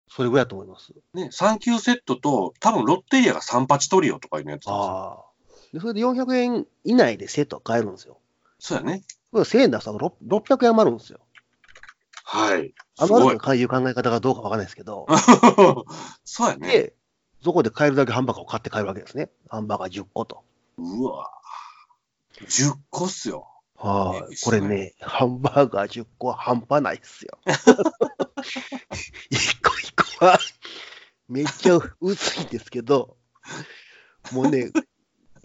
Speaker 2: それぐらいだと思います。
Speaker 1: ね、3級セットと、多分ロッテリアが3八トリオとかいうのやつですよ。
Speaker 2: ああ。で、それで400円以内でセット買えるんですよ。
Speaker 1: そうやね。
Speaker 2: これ1000円出したらろ600円余るんですよ。
Speaker 1: はい。す
Speaker 2: 余。るという考え方がどうかわからないですけど、
Speaker 1: そうやね。
Speaker 2: で、そこで買えるだけハンバーガーを買って帰るわけですね。ハンバーガー10個と。
Speaker 1: うわ10個っすよ。
Speaker 2: はいこれね、ハンバーガー10個は半端ないっすよ。一個一個はめっちゃ薄いんですけど、もうね、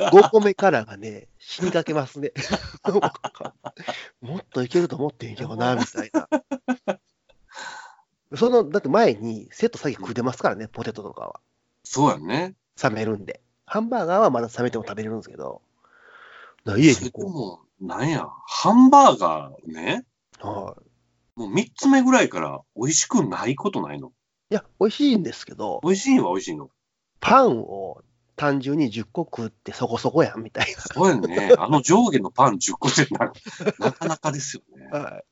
Speaker 2: 5個目からがね、死にかけますね。もっといけると思ってんけどな、みたいな。その、だって前にセット先食うてますからね、ポテトとかは。
Speaker 1: そうやね。
Speaker 2: 冷めるんで。ハンバーガーはまだ冷めても食べれるんですけど。だ家にこ
Speaker 1: とも、なんや、ハンバーガーね、
Speaker 2: う、はい。
Speaker 1: もう3つ目ぐらいから美味しくないことないの？
Speaker 2: いや、美味しいんですけど、
Speaker 1: 美味しいのは美味しいの？
Speaker 2: パンを単純に10個食ってそこそこやんみたい
Speaker 1: そうやね。あの上下のパン10個ってななかなかですよね。
Speaker 2: な。はい。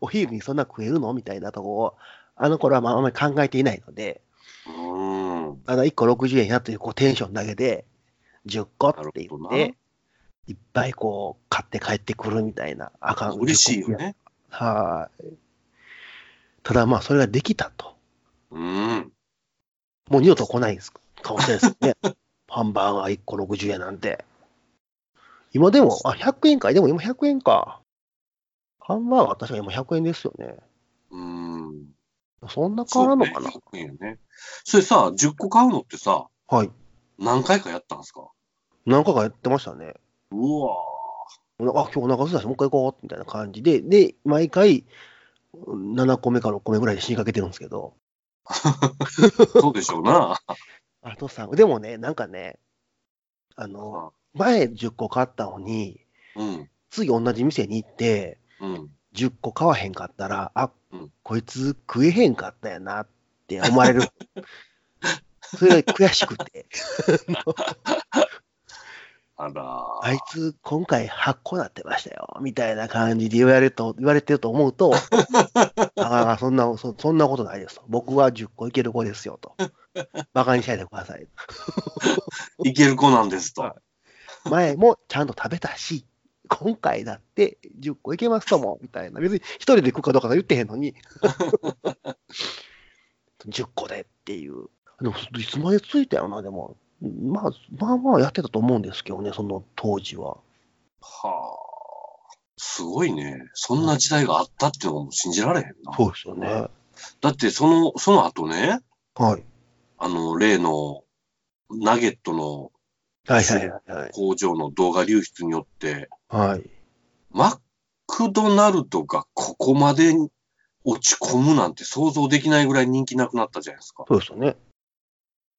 Speaker 2: お昼にそんな食えるのみたいなとこを、あの頃はまああんまり考えていないので、
Speaker 1: うーん。
Speaker 2: あの1個60円やというこうテンションだけで、10個って言って、いっぱいこう買って帰ってくるみたいな。あかん。
Speaker 1: 嬉しいよ
Speaker 2: 10個
Speaker 1: ね。
Speaker 2: はい。ただまあ、それができたと。
Speaker 1: うーん。
Speaker 2: もう二度と来ないですかもしれないですね。ハンバーガー1個60円なんて。今でも、あ、100円か。でも今100円か。ハンバーガー確かに今100円ですよね。
Speaker 1: うーん。
Speaker 2: そんな変わらんのかな、
Speaker 1: そうね100円よね。それさ、10個買うのってさ、
Speaker 2: はい。
Speaker 1: 何回かやったんですか？
Speaker 2: 何回かやってましたね。
Speaker 1: うわ
Speaker 2: あ、今日お腹すいたし、もう一回行こうみたいな感じで、で、毎回、7個目か6個目ぐらいで死にかけてるんですけど。
Speaker 1: ー そうでしょうな。
Speaker 2: あとさ、でもね、なんかね、あの、前10個買ったのに、
Speaker 1: うん。
Speaker 2: 次同じ店に行って、
Speaker 1: うん。
Speaker 2: 10個買わへんかったら、あ、
Speaker 1: うん
Speaker 2: こいつ食えへんかったやなって思われる。それが悔しくて、
Speaker 1: あら
Speaker 2: あいつ今回8個なってましたよ、みたいな感じで言われると、言われてると思うと、ああ、そんなそ、そんなことないですと。僕は10個いける子ですよと。バカにしないでください。
Speaker 1: いける子なんですと。
Speaker 2: 前もちゃんと食べたし、今回だって10個いけますとも、みたいな。別に一人で食うかどうか言ってへんのに、10個でっていう。でも、いつまでついたよな、でも。まあ、まあまあやってたと思うんですけどね、その当時は。
Speaker 1: はあ。すごいね。そんな時代があったっていうのも信じられへんな。
Speaker 2: そうですよね。
Speaker 1: だって、その、その後ね、
Speaker 2: はい。
Speaker 1: あの、例の、ナゲットの
Speaker 2: はいはいはいはい。
Speaker 1: 工場の動画流出によって、
Speaker 2: はい。
Speaker 1: マクドナルドがここまで落ち込むなんて想像できないぐらい人気なくなったじゃないですか。
Speaker 2: そうですよね。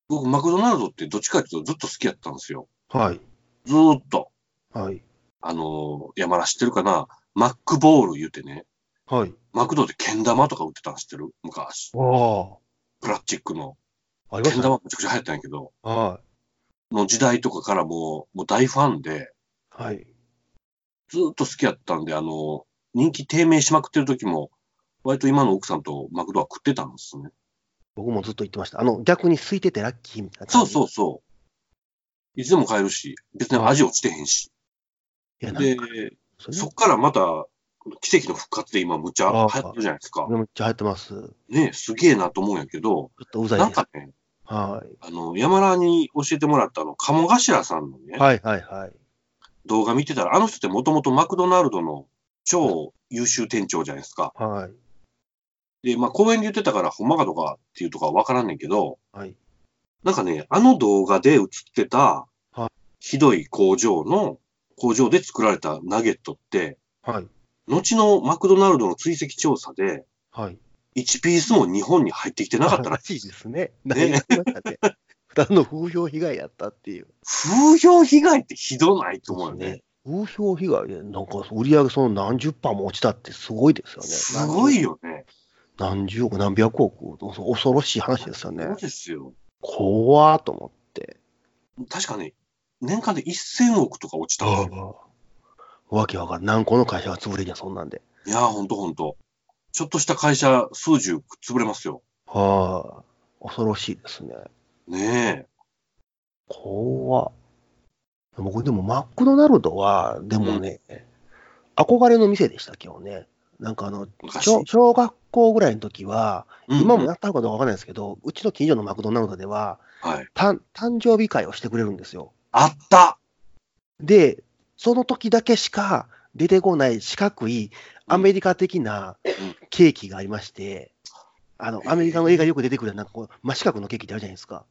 Speaker 1: 僕、マクドナルドってどっちかっていうとずっと好きやったんですよ。
Speaker 2: はい。
Speaker 1: ずーっと。
Speaker 2: はい。
Speaker 1: あの、山田知ってるかな？マックボール言うてね。
Speaker 2: はい。
Speaker 1: マクドでけん玉とか売ってたん知ってる？昔。
Speaker 2: あ
Speaker 1: プラスチックの。
Speaker 2: あ。ありま
Speaker 1: けん
Speaker 2: した？ね。
Speaker 1: 玉めちゃくちゃ流行ったんやけど、
Speaker 2: は
Speaker 1: の時代とかからもう、もう大ファンで、
Speaker 2: い。はい。
Speaker 1: ずーっと好きやったんで、あの、人気低迷しまくってる時も、割と今の奥さんとマクドは食ってたんですね。
Speaker 2: 僕もずっと言ってました。あの、逆に空いててラッキーみたいな
Speaker 1: そう。そうそう。いつでも買えるし、別に味落ちてへんし。
Speaker 2: いや、なん
Speaker 1: で
Speaker 2: か、、それ
Speaker 1: そっからまた、奇跡の復活で今むっちゃ流行ってるじゃないですか。
Speaker 2: めっちゃ入ってます。ちょ
Speaker 1: ねすげえなと思うんやけど、
Speaker 2: っとうざい。
Speaker 1: なんかね、
Speaker 2: はい。
Speaker 1: あの、山田に教えてもらったあの、鴨頭さんのね、
Speaker 2: はいはいはい。
Speaker 1: 動画見てたら、あの人ってもともとマクドナルドの超優秀店長じゃないですか。
Speaker 2: はい。
Speaker 1: で、まあ、公園で言ってたから、ほんまかとかっていうとかはわからんねんけど、
Speaker 2: はい。
Speaker 1: なんかね、あの動画で映ってた
Speaker 2: は、
Speaker 1: ひどい工場の、工場で作られたナゲットって、
Speaker 2: はい。
Speaker 1: 後のマクドナルドの追跡調査で、
Speaker 2: はい。
Speaker 1: 1ピースも日本に入ってきてなかったら
Speaker 2: ら、しいですね。
Speaker 1: ね
Speaker 2: ね。二つの風評被害やったっていう。
Speaker 1: 風評被害ってひどないと思うよね。
Speaker 2: 風評被害で、なんか売り上げその何十パーも落ちたってすごいですよね。
Speaker 1: すごいよね。
Speaker 2: 何十億、何百億、恐ろしい話ですよね
Speaker 1: そう。ですよ。
Speaker 2: 怖ーと思って。
Speaker 1: 確かね、年間で1000億とか落ちたんですよ。
Speaker 2: わけわかんない。何個の会社が潰れりゃそんなんで。
Speaker 1: いやー、ほんとほんと。ちょっとした会社、数十潰れますよ。
Speaker 2: はあ、恐ろしいですね。
Speaker 1: ね
Speaker 2: 怖っ僕でもマクドナルドは、でもね、憧れの店でしたけどね。なんかあの。小小学校ぐらいの時は、
Speaker 1: うん
Speaker 2: 今もやったのかどうかわかんないですけど、うちの近所のマクドナルドでは、
Speaker 1: はい。
Speaker 2: た誕生日会をしてくれるんですよ。
Speaker 1: あった
Speaker 2: で、その時だけしか出てこない四角いアメリカ的なケーキがありまして、あの、アメリカの映画でよく出てくる、なんかこう、真四角のケーキってあるじゃないですか。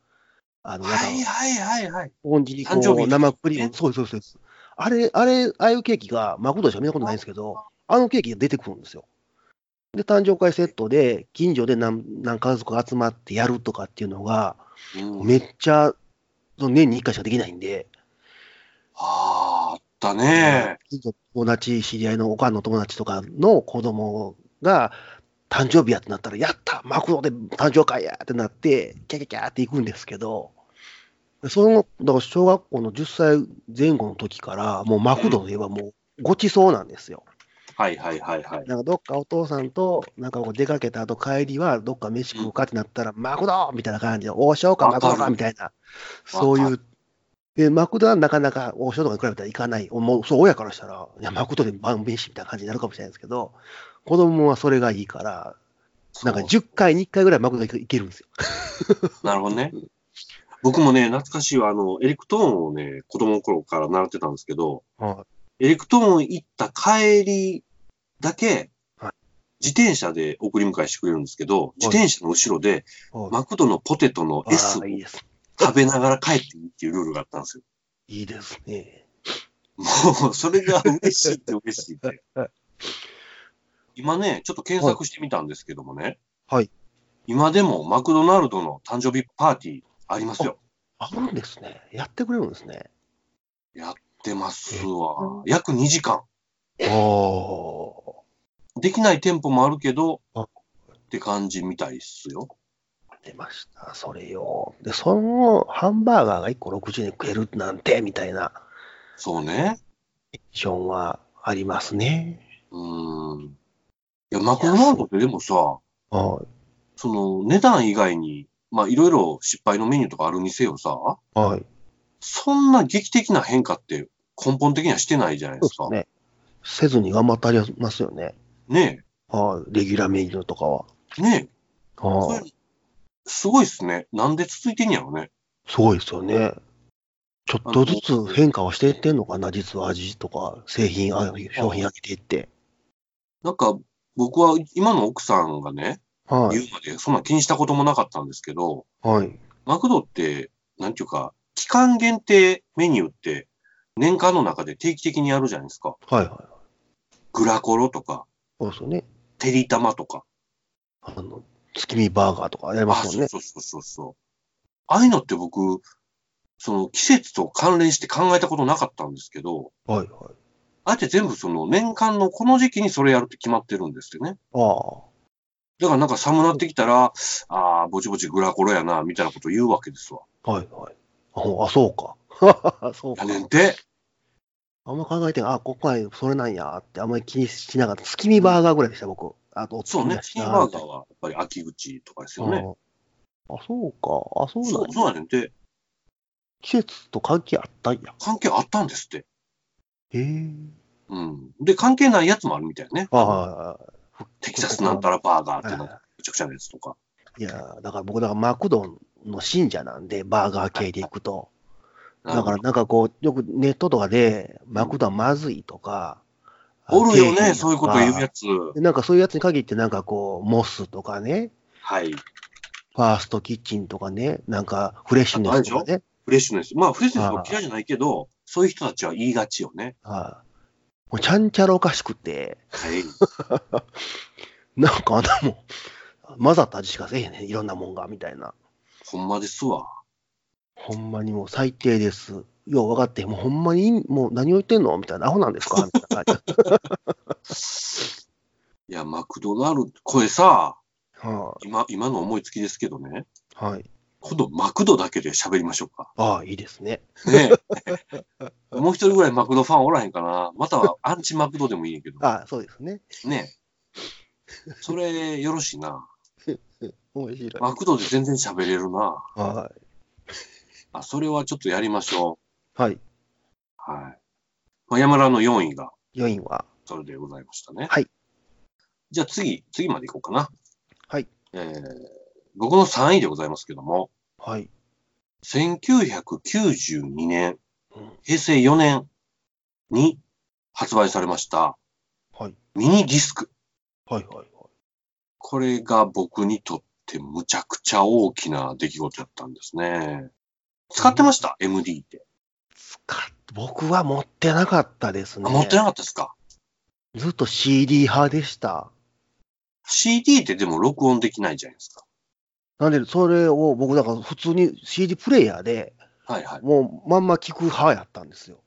Speaker 2: あの、
Speaker 1: はいはいはいはい。
Speaker 2: スポンジにこう生クリー
Speaker 1: ね
Speaker 2: ム、そうです、そうです。あれ、あれ、ああいうケーキが、マクドでしか見たことないんですけど、あのケーキが出てくるんですよ。で、誕生会セットで、近所で何何家族が集まってやるとかっていうのが、
Speaker 1: うん、
Speaker 2: めっちゃ、その年に1回しかできないんで、
Speaker 1: あーあったね。
Speaker 2: 友達、知り合いのおかんの友達とかの子供が、誕生日やってなったら、やったマクドで誕生会やってなって、キャキャキャって行くんですけど、その、だから小学校の10歳前後の時から、もうマクドといえばもうごちそうなんですよ。
Speaker 1: はいはいはいはい。
Speaker 2: なんかどっかお父さんと、なんかこう出かけた後帰りは、どっか飯食うかってなったら、マクドみたいな感じで、王将かマクド
Speaker 1: か
Speaker 2: みたいな、そういう。で、マクドはなかなか王将とかに比べたら行かない。もう、そう、親からしたら、いや、マクドで晩飯みたいな感じになるかもしれないですけど、子供はそれがいいから、なんか
Speaker 1: そう
Speaker 2: 10回に1回ぐらいマクド行けるんですよ。
Speaker 1: なるほどね。僕もね、懐かしいわ。あの、エレクトーンをね、子供の頃から習ってたんですけど、
Speaker 2: は
Speaker 1: エレクトーン行った帰りだけ
Speaker 2: はい、
Speaker 1: 自転車で送り迎えしてくれるんですけど、自転車の後ろで、
Speaker 2: い。はい
Speaker 1: マクドのポテトの S を
Speaker 2: ああ、いいです。
Speaker 1: 食べながら帰っていいっていうルールがあったんですよ。
Speaker 2: いいですね。
Speaker 1: もう、それが嬉しいって嬉しいって。今ね、ちょっと検索してみたんですけどもね。
Speaker 2: はい。
Speaker 1: 今でもマクドナルドの誕生日パーティーありますよ。
Speaker 2: あるんですね。やってくれるんですね。
Speaker 1: やってますわ。約2時間。
Speaker 2: おー。
Speaker 1: できない店舗もあるけど、
Speaker 2: あ
Speaker 1: って感じみたいっすよ。
Speaker 2: 出ました。それよ。で、そのハンバーガーが1個60円食えるなんて、みたいな
Speaker 1: そうね。
Speaker 2: テンションはありますね。
Speaker 1: うーん。いや、マクドナルドってでもさ、
Speaker 2: はい。
Speaker 1: その値段以外に、まあいろいろ失敗のメニューとかあるにせよさ、
Speaker 2: はい。
Speaker 1: そんな劇的な変化って根本的にはしてないじゃないですか。
Speaker 2: そうですね。せずに頑張ってありますよね。
Speaker 1: ね
Speaker 2: はい。レギュラーメニューとかは。
Speaker 1: え。ねえ。
Speaker 2: はい。
Speaker 1: すごいっすね。なんで続いてんやろね。
Speaker 2: すごいですよね。ちょっとずつ変化はしていってんのかな、実は味とか製品、あ商品上げていって。
Speaker 1: なんか、僕は今の奥さんがね、
Speaker 2: はい。
Speaker 1: 言うまでそんな気にしたこともなかったんですけど、
Speaker 2: はい。
Speaker 1: マクドって、なんていうか、期間限定メニューって年間の中で定期的にやるじゃないですか。
Speaker 2: はいはい。
Speaker 1: グラコロとか、
Speaker 2: そうですよね。
Speaker 1: テリタマとか。
Speaker 2: あの、月見バーガーとかやりますもんね。
Speaker 1: そうそうそうそう。ああいうのって僕、その季節と関連して考えたことなかったんですけど、
Speaker 2: はいはい。
Speaker 1: あえて全部その年間のこの時期にそれやるって決まってるんですよね。
Speaker 2: ああ。
Speaker 1: だからなんか寒なってきたら、ああ、ぼちぼちグラコロやな、みたいなこと言うわけですわ。
Speaker 2: はいはい。あ、あそうか。そうか
Speaker 1: や。ねんて。
Speaker 2: あんま考えて、あ、ここはそれなんやって、あんまり気にしなかった。月見バーガーぐらいでした、僕。あと、
Speaker 1: そうね、チキンバーガーはやっぱり秋口とかですよね。
Speaker 2: あ、そうか。あ、そうなん
Speaker 1: そう、
Speaker 2: や
Speaker 1: そうやねんて。
Speaker 2: 季節と関係あったんや。
Speaker 1: 関係あったんですって。
Speaker 2: へえ。
Speaker 1: うん。で、関係ないやつもあるみたいね。
Speaker 2: あはい。
Speaker 1: テキサスなんたらバーガーっての、
Speaker 2: は
Speaker 1: めちゃくちゃなやつとか。
Speaker 2: いいや、だから僕、だからマクドの信者なんで、バーガー系で行くと。だからなんかこう、よくネットとかで、マクドはまずいとか。
Speaker 1: おるよね、そういうこと言うやつ。
Speaker 2: でなんかそういうやつに限って、なんかこう、モスとかね、
Speaker 1: はい。
Speaker 2: ファーストキッチンとかね、なんかフレッシュネスとかね。
Speaker 1: フレッシュネス。まあ、フレッシュネスも嫌いじゃないけど、そういう人たちは言いがちよね。
Speaker 2: はい。もうちゃんちゃらおかしくて、
Speaker 1: はい。
Speaker 2: なんかあんなもん、混ざった味しかせえへんねん、いろんなもんが、みたいな。
Speaker 1: ほんまですわ。
Speaker 2: ほんまにもう最低です。よう分かって、もうほんまに、もう何を言ってんの？みたいな、アホなんですか？みたいな感じ。
Speaker 1: いや、マクドナルド、これさ、
Speaker 2: は
Speaker 1: 今、今の思いつきですけどね、
Speaker 2: い。はい。
Speaker 1: 今度マクドだけで喋りましょうか。
Speaker 2: ああ、いいですね。
Speaker 1: ねえ もう一人ぐらいマクドファンおらへんかな？またはアンチマクドでもいいんやけど。
Speaker 2: ああ、そうですね。
Speaker 1: ねえそれ、よろしいな。
Speaker 2: 面白い。
Speaker 1: マクドで全然喋れるな。
Speaker 2: はい。
Speaker 1: あ、それはちょっとやりましょ
Speaker 2: はい。
Speaker 1: う。はい。まあ、山田の4位が
Speaker 2: 4位は、
Speaker 1: それでございましたね。
Speaker 2: はい。
Speaker 1: じゃあ次、次まで行こうかな。
Speaker 2: はい。
Speaker 1: えー、僕の3位でございますけども、
Speaker 2: はい。
Speaker 1: 1992年、
Speaker 2: うん
Speaker 1: 平成4年に発売されました
Speaker 2: はい。
Speaker 1: ミニディスク。
Speaker 2: はい。はい。
Speaker 1: これが僕にとってむちゃくちゃ大きな出来事だったんですね。使ってました、?MD って。
Speaker 2: 使っ僕は持ってなかったですね。
Speaker 1: あ持ってなかったですか？
Speaker 2: ずっと CD 派でした。
Speaker 1: ?CD ってでも録音できないじゃないですか。
Speaker 2: なんで、それを僕、だから普通に CD プレイヤーで
Speaker 1: はいはい。
Speaker 2: もうまんま聞く派やったんですよ。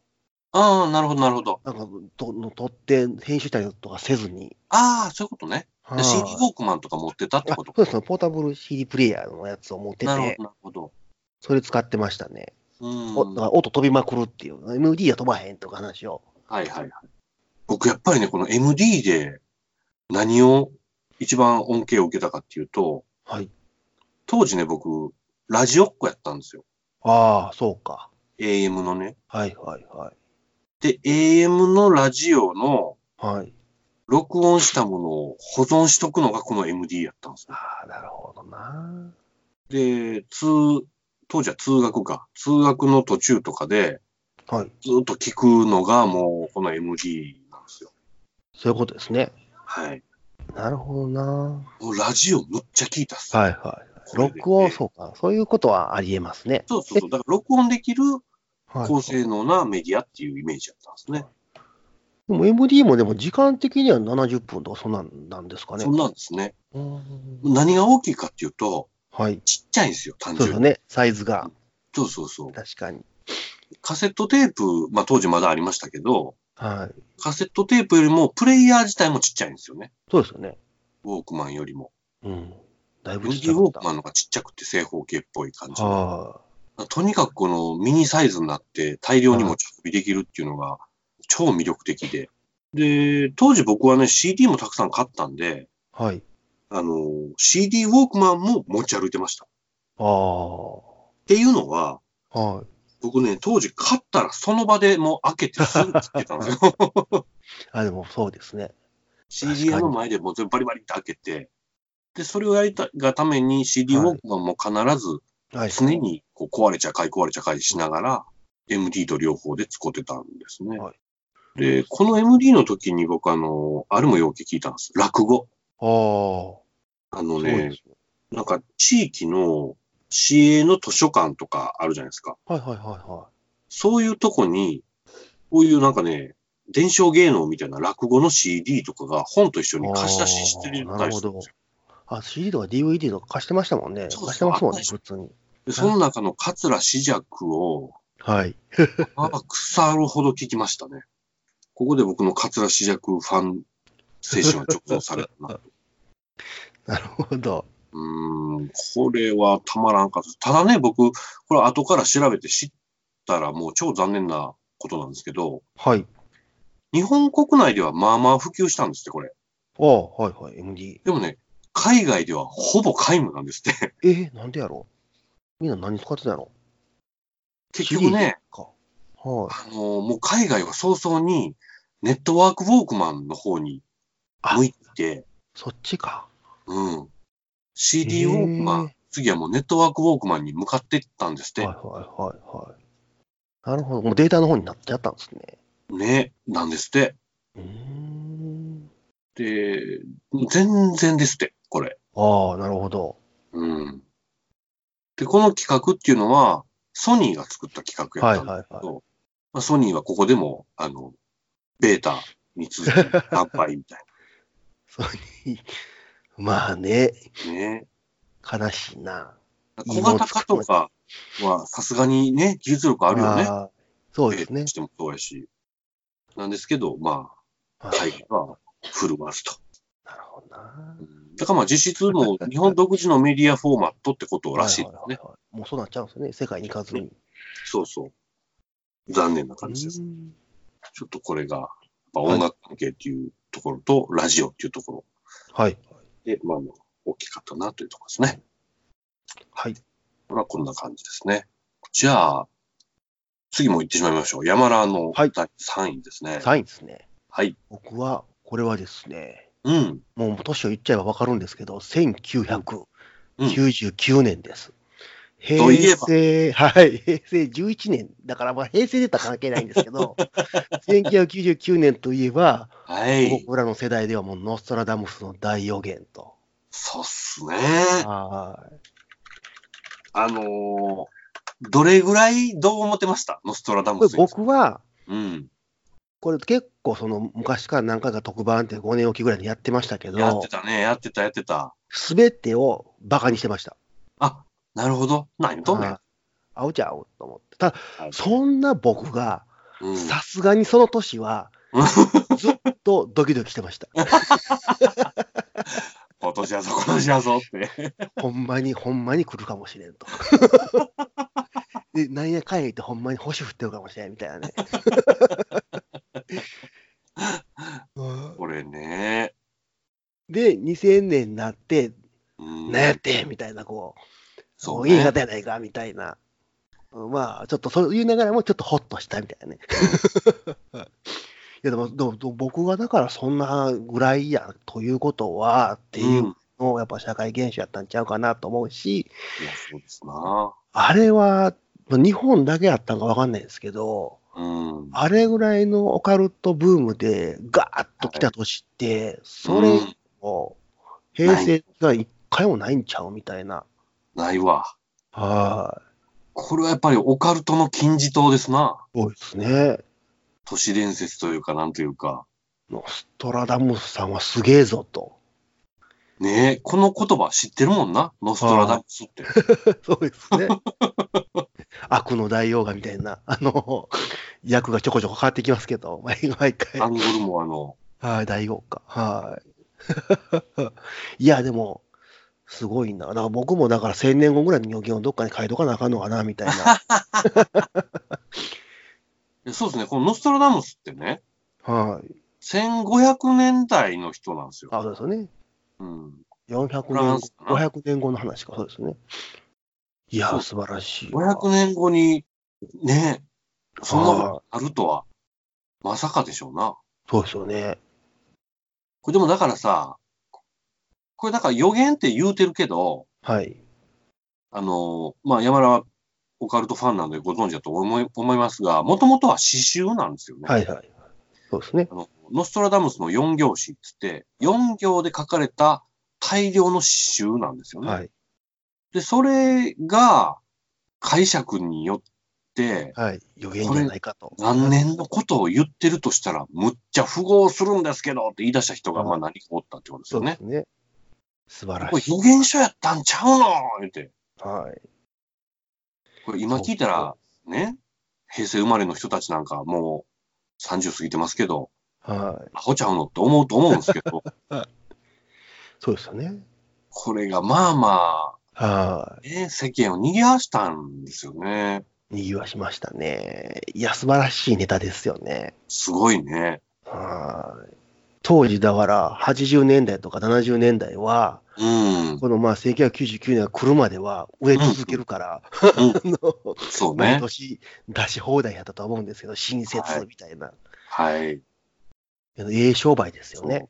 Speaker 1: ああ、なるほど、なるほど。
Speaker 2: なんかと、撮って編集したりとかせずに。
Speaker 1: ああ、そういうことね。
Speaker 2: はい
Speaker 1: CD ウォークマンとか持ってたって
Speaker 2: あ
Speaker 1: こと
Speaker 2: そうですね、ポータブル CD プレイヤーのやつを持ってて
Speaker 1: なるほど、、なるほど。
Speaker 2: それ使ってましたね。
Speaker 1: うん。
Speaker 2: おだから音飛びまくるっていう、MD は飛ばへんとか話を。
Speaker 1: はいはいはい。僕やっぱりね、この MD で何を一番恩恵を受けたかっていうと、
Speaker 2: はい。
Speaker 1: 当時ね、僕、ラジオっ子やったんですよ。
Speaker 2: ああ、そうか。
Speaker 1: AM のね。
Speaker 2: はいはいはい。
Speaker 1: で、AM のラジオの
Speaker 2: はい。
Speaker 1: 録音したものを保存しとくのがこの MD やったんですよ。
Speaker 2: ああ、なるほどな。
Speaker 1: で、通、当時は通学か。通学の途中とかで
Speaker 2: はい。
Speaker 1: ずっと聞くのがもうこの MD なんですよ。
Speaker 2: そういうことですね。
Speaker 1: はい。
Speaker 2: なるほどな。
Speaker 1: ラジオむっちゃ聞いたっす。
Speaker 2: はいはい。録音、そうか。そういうことはありえますね。
Speaker 1: そうそうそう。だから録音できる
Speaker 2: はい。
Speaker 1: 高性能なメディアっていうイメージだったんですね。
Speaker 2: でも MD もでも時間的には70分とかそんなんなんですかね
Speaker 1: そ。んなんですね。
Speaker 2: うん
Speaker 1: 何が大きいかっていうと、
Speaker 2: はい。
Speaker 1: ちっちゃいんですよ、単純に。
Speaker 2: そうね。サイズが。
Speaker 1: そうそうそう。
Speaker 2: 確かに。
Speaker 1: カセットテープ、まあ当時まだありましたけど、
Speaker 2: はい。
Speaker 1: カセットテープよりもプレイヤー自体もちっちゃいんですよね。
Speaker 2: そうですよね。
Speaker 1: ウォークマンよりも。
Speaker 2: うん。だいぶちっちゃか
Speaker 1: ウォークマンの方がちっちゃくて正方形っぽい感じ。
Speaker 2: は
Speaker 1: とにかくこのミニサイズになって大量に持ち運びできるっていうのが超魅力的で。で、当時僕はね CD もたくさん買ったんで、
Speaker 2: い。はい。
Speaker 1: あの、CD ウォークマンも持ち歩いてました。っ
Speaker 2: ああ。
Speaker 1: ていうのは、
Speaker 2: はい。
Speaker 1: 僕ね、当時買ったらその場でもう開けてすぐつけたんですよ。
Speaker 2: あ、でもそうですね。
Speaker 1: CD 屋の前でもう全部バリバリって開けて、で、それをやりたがために CD ウォークマンも必ず
Speaker 2: はい。
Speaker 1: 常にこう壊れちゃ買い壊れちゃ買いしながら MD と両方で使ってたんですね。
Speaker 2: はい
Speaker 1: で、この MD の時に僕あの、あれもよく聞いたんです。落語。
Speaker 2: ああ。そ
Speaker 1: あのね。なんか地域の市営の図書館とかあるじゃないですか。
Speaker 2: はいはいはいは
Speaker 1: そういうとこに、こういうなんかね、伝承芸能みたいな落語の CD とかが本と一緒に貸し出ししてるたりするんですよ。
Speaker 2: い。あ、CD とか DVD とか貸してましたもんね。貸してますもんね、普通に。
Speaker 1: でその中の桂枝雀を、
Speaker 2: はい。
Speaker 1: あ腐るほど聞きましたね。ここで僕の桂枝雀ファン精神は直動されたな。
Speaker 2: なるほど。
Speaker 1: うーん、これはたまらんかった。ただね、僕、これ後から調べて知ったらもう超残念なことなんですけど、
Speaker 2: はい。
Speaker 1: 日本国内ではまあまあ普及したんですって、これ。
Speaker 2: ああ、はいはい。MD。
Speaker 1: でもね、海外ではほぼ皆無なんですって。
Speaker 2: えー、なんでやろう？みんな何使ってたんやろ？
Speaker 1: 結局ね、
Speaker 2: か。はい。
Speaker 1: あのもう海外は早々にネットワークウォークマンの方に向いて、
Speaker 2: そっちか。
Speaker 1: うん。CD ウォークマン、次はもうネットワークウォークマンに向かっていったんですって。
Speaker 2: はいはいはいはい。なるほど。もうデータの方になっちゃったんですね。
Speaker 1: ね、なんですって。
Speaker 2: うーん。
Speaker 1: で、全然ですって、これ。
Speaker 2: ああ、なるほど。
Speaker 1: うん。で、この企画っていうのは、ソニーが作った企画や
Speaker 2: はい
Speaker 1: ったんだけど、
Speaker 2: はいはい。
Speaker 1: まあ、ソニーはここでも、あの、ベータに続き、乾杯みたい
Speaker 2: そうにまあね、
Speaker 1: な。ね。
Speaker 2: 悲しいな。
Speaker 1: 小型化とかはさすがにね、技術力あるよね。
Speaker 2: そうですね。
Speaker 1: してもそうやし。なんですけど、まあ、
Speaker 2: はい
Speaker 1: 海外は振る舞わずと。
Speaker 2: なるほどな。
Speaker 1: だからまあ実質もう日本独自のメディアフォーマットってことらしいですね。
Speaker 2: はいはいはいはいもうそうなっちゃうんですよね。世界に行かずに。
Speaker 1: そうそう。残念な感じです。
Speaker 2: うん
Speaker 1: ちょっとこれが、音楽関係っていうところと、ラジオっていうところ
Speaker 2: はい。
Speaker 1: で、まあ、まあ大きかったなというところですね。
Speaker 2: はい。
Speaker 1: これはこんな感じですね。じゃあ、次も行ってしまいましょう。山田の
Speaker 2: はい
Speaker 1: 第3位ですね。
Speaker 2: 3位ですね。
Speaker 1: はい。
Speaker 2: 僕は、これはですね、
Speaker 1: うん。
Speaker 2: もう年を言っちゃえばわかるんですけど、
Speaker 1: うん
Speaker 2: 1999年です。平成、はい、平成11年。だからまあ平成でたら関係ないんですけど、1999年といえば、
Speaker 1: はい。
Speaker 2: 僕らの世代ではもうノストラダムスの大予言と。
Speaker 1: そうっすね。
Speaker 2: は
Speaker 1: あのーどれぐらいどう思ってました？ノストラダムス。
Speaker 2: 僕は、
Speaker 1: うん。
Speaker 2: これ結構その昔から何回か特番って5年おきぐらいにやってましたけど
Speaker 1: やって、たね、やってた、やってた。
Speaker 2: すべてをバカにしてました。
Speaker 1: あ、なるほど。何とんねん。
Speaker 2: ああおちゃうと思って。ただ、
Speaker 1: はい
Speaker 2: そんな僕が、
Speaker 1: うん
Speaker 2: さすがにその年は、ずっとドキドキしてました。
Speaker 1: 今年やぞ、今年やぞって。
Speaker 2: ほんまに、ほんまに来るかもしれんと。で、なんやかんや言ってほんまに星降ってるかもしれんみたいなね。うん
Speaker 1: これね。
Speaker 2: で、2000年になって、
Speaker 1: うん
Speaker 2: なんやってんみたいな、こう、
Speaker 1: そうね。
Speaker 2: 方やないかみたいな。まあ、ちょっとそう言いながらも、ちょっとホッとしたみたいなね。いやでも、でも僕がだからそんなぐらいやということは、っていう
Speaker 1: うん
Speaker 2: のをやっぱ社会現象やったんちゃうかなと思うし、
Speaker 1: いや、そうですな。
Speaker 2: あれは、まあ日本だけやったんかわかんないですけど、
Speaker 1: うん。
Speaker 2: あれぐらいのオカルトブームでガーッと来た年って、それ
Speaker 1: うん
Speaker 2: を平成が一回もないんちゃうみたいな。
Speaker 1: ないわ。
Speaker 2: は
Speaker 1: これはやっぱりオカルトの金字塔ですな。
Speaker 2: い。そうですね。
Speaker 1: 都市伝説というか、なんというか。
Speaker 2: ノストラダムスさんはすげえぞと。
Speaker 1: ねえ、この言葉知ってるもんな？ノストラダムスって。
Speaker 2: そうですね。悪の大王がみたいな、あの、役がちょこちょこ変わってきますけど、毎毎回。
Speaker 1: アンゴルモアの。
Speaker 2: はい、大王か。はい。いや、でも、すごいな。だから僕もだから1000年後ぐらいに予言をどっかに書いとかなあかんのかな、みたいな。
Speaker 1: え そうですね。このノストラダムスってね、
Speaker 2: はい。
Speaker 1: 1500年代の人なんですよ。
Speaker 2: あ、そうですよね。
Speaker 1: うん。
Speaker 2: 400
Speaker 1: フラン
Speaker 2: 年
Speaker 1: スか、な
Speaker 2: 500年後の話か、そうですね。いや素晴らしいわ。
Speaker 1: 500年後に、ねえ、そんな
Speaker 2: は
Speaker 1: ことあるとは、まさかでしょうな。
Speaker 2: そうですよね。
Speaker 1: これでもだからさ、これだから予言って言うてるけど、
Speaker 2: はい。
Speaker 1: あの、まあ、山田はオカルトファンなのでご存知だと思い思いますが、もともとは詩集なんですよね。
Speaker 2: はいはい。そうですね。
Speaker 1: あのノストラダムスの4行詩っつって、4行で書かれた大量の詩集なんですよね。
Speaker 2: はい。
Speaker 1: で、それが解釈によって、
Speaker 2: はい。予言じゃないかと。
Speaker 1: 何年のことを言ってるとしたら、むっちゃ符合するんですけどって言い出した人が、
Speaker 2: はい
Speaker 1: まあ何かおったってことですよね
Speaker 2: そうです。ね。素晴ら
Speaker 1: これ
Speaker 2: しい。
Speaker 1: 予言書やったんちゃうの言って。
Speaker 2: はい。
Speaker 1: これ今聞いたら、ね、平成生まれの人たちなんかもう30過ぎてますけど、
Speaker 2: はい。
Speaker 1: アホちゃうのって思うと思うんですけど、
Speaker 2: そうですよね。
Speaker 1: これがまあま
Speaker 2: は
Speaker 1: あ、ね、世間を賑わしたんですよね。
Speaker 2: い。にぎわしましたね。いや、素晴らしいネタですよね。
Speaker 1: すごいね。
Speaker 2: はい。当時だから、80年代とか70年代は、
Speaker 1: うん。
Speaker 2: このまあ1999年が来るまでは植え続けるから、
Speaker 1: うん そうね。
Speaker 2: 毎年出し放題やったと思うんですけど、新設みたいな。
Speaker 1: はい。
Speaker 2: ええ商売ですよね。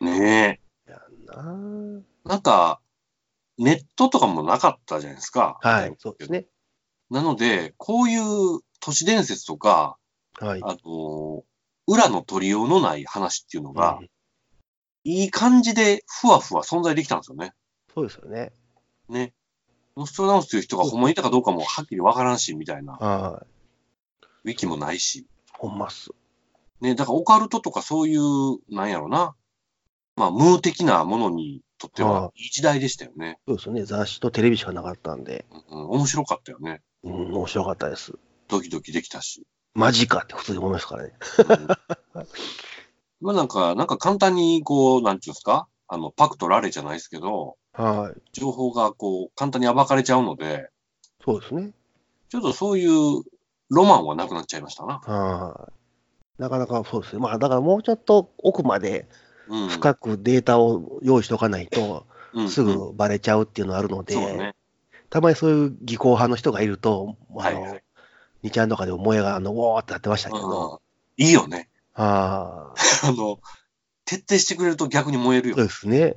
Speaker 1: ね
Speaker 2: やんな
Speaker 1: え。なんか、ネットとかもなかったじゃないですか。
Speaker 2: はい、そうですね。
Speaker 1: なので、こういう都市伝説とか、
Speaker 2: はい。
Speaker 1: あの、裏の取りようのない話っていうのが、
Speaker 2: うん
Speaker 1: いい感じでふわふわ存在できたんですよね。
Speaker 2: そうですよね。
Speaker 1: ね。ノストラダムスという人がほんまにいたかどうかもはっきりわからんし、みたいな。
Speaker 2: はい。
Speaker 1: ウィキもないし。
Speaker 2: ほんまっす。
Speaker 1: ね。だからオカルトとかそういう、なんやろな。まあ、無的なものにとって
Speaker 2: は
Speaker 1: はいい時代でしたよね。
Speaker 2: そうですよね。雑誌とテレビしかなかったんで、
Speaker 1: うん、面白かったよね。
Speaker 2: うん、面白かったです。
Speaker 1: ドキドキできたし。
Speaker 2: マジかって普通に思いますからね。
Speaker 1: うん まあなんか、なんか簡単にこう、なんていうんですか？あの、パクとラレじゃないですけど、
Speaker 2: はい。
Speaker 1: 情報がこう、簡単に暴かれちゃうので、
Speaker 2: そうですね。
Speaker 1: ちょっとそういうロマンはなくなっちゃいましたな。
Speaker 2: はい。なかなかそうですね。まあ、だからもうちょっと奥まで
Speaker 1: うん。
Speaker 2: 深くデータを用意しておかないと、
Speaker 1: うん
Speaker 2: すぐバレちゃうっていうのがあるので、
Speaker 1: そうね。
Speaker 2: たまにそういう技巧派の人がいると、あの、
Speaker 1: はいはい。
Speaker 2: 2ちゃんとかでも萌えが、あの、ウォーってなってましたけ
Speaker 1: うん
Speaker 2: ど、
Speaker 1: いいよね。
Speaker 2: ああ、
Speaker 1: あの、徹底してくれると逆に燃えるよ
Speaker 2: そう。ですね。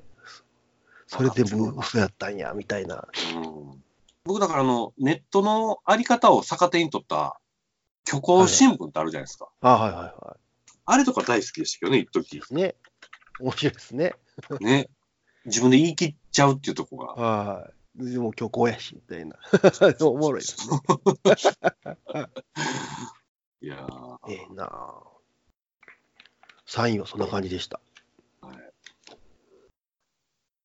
Speaker 2: それ全部嘘やったんや、みたいな。
Speaker 1: うん僕だからあの、ネットのあり方を逆手に取った虚構新聞ってあるじゃないですか。
Speaker 2: あはいはいは
Speaker 1: あれとか大好きでしたけどね、一
Speaker 2: い。
Speaker 1: 時
Speaker 2: で。すね。面白いですね。
Speaker 1: ね。自分で言い切っちゃうっていうとこが。
Speaker 2: はでも今日こうやし、みたいな。おもろいですね。
Speaker 1: いやー
Speaker 2: ええなあサインはそんな感じでした。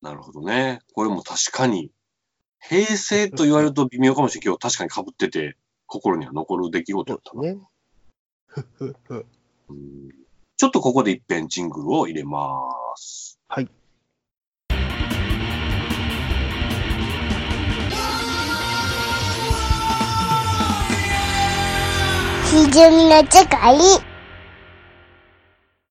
Speaker 1: なるほどね。これも確かに、平成と言われると微妙かもしれんけど、確かに被ってて、心には残る出来事だったな。
Speaker 2: ね。
Speaker 1: うんちょっとここで一遍ジングルを入れます。
Speaker 2: はい。
Speaker 3: ひじゅみの世界。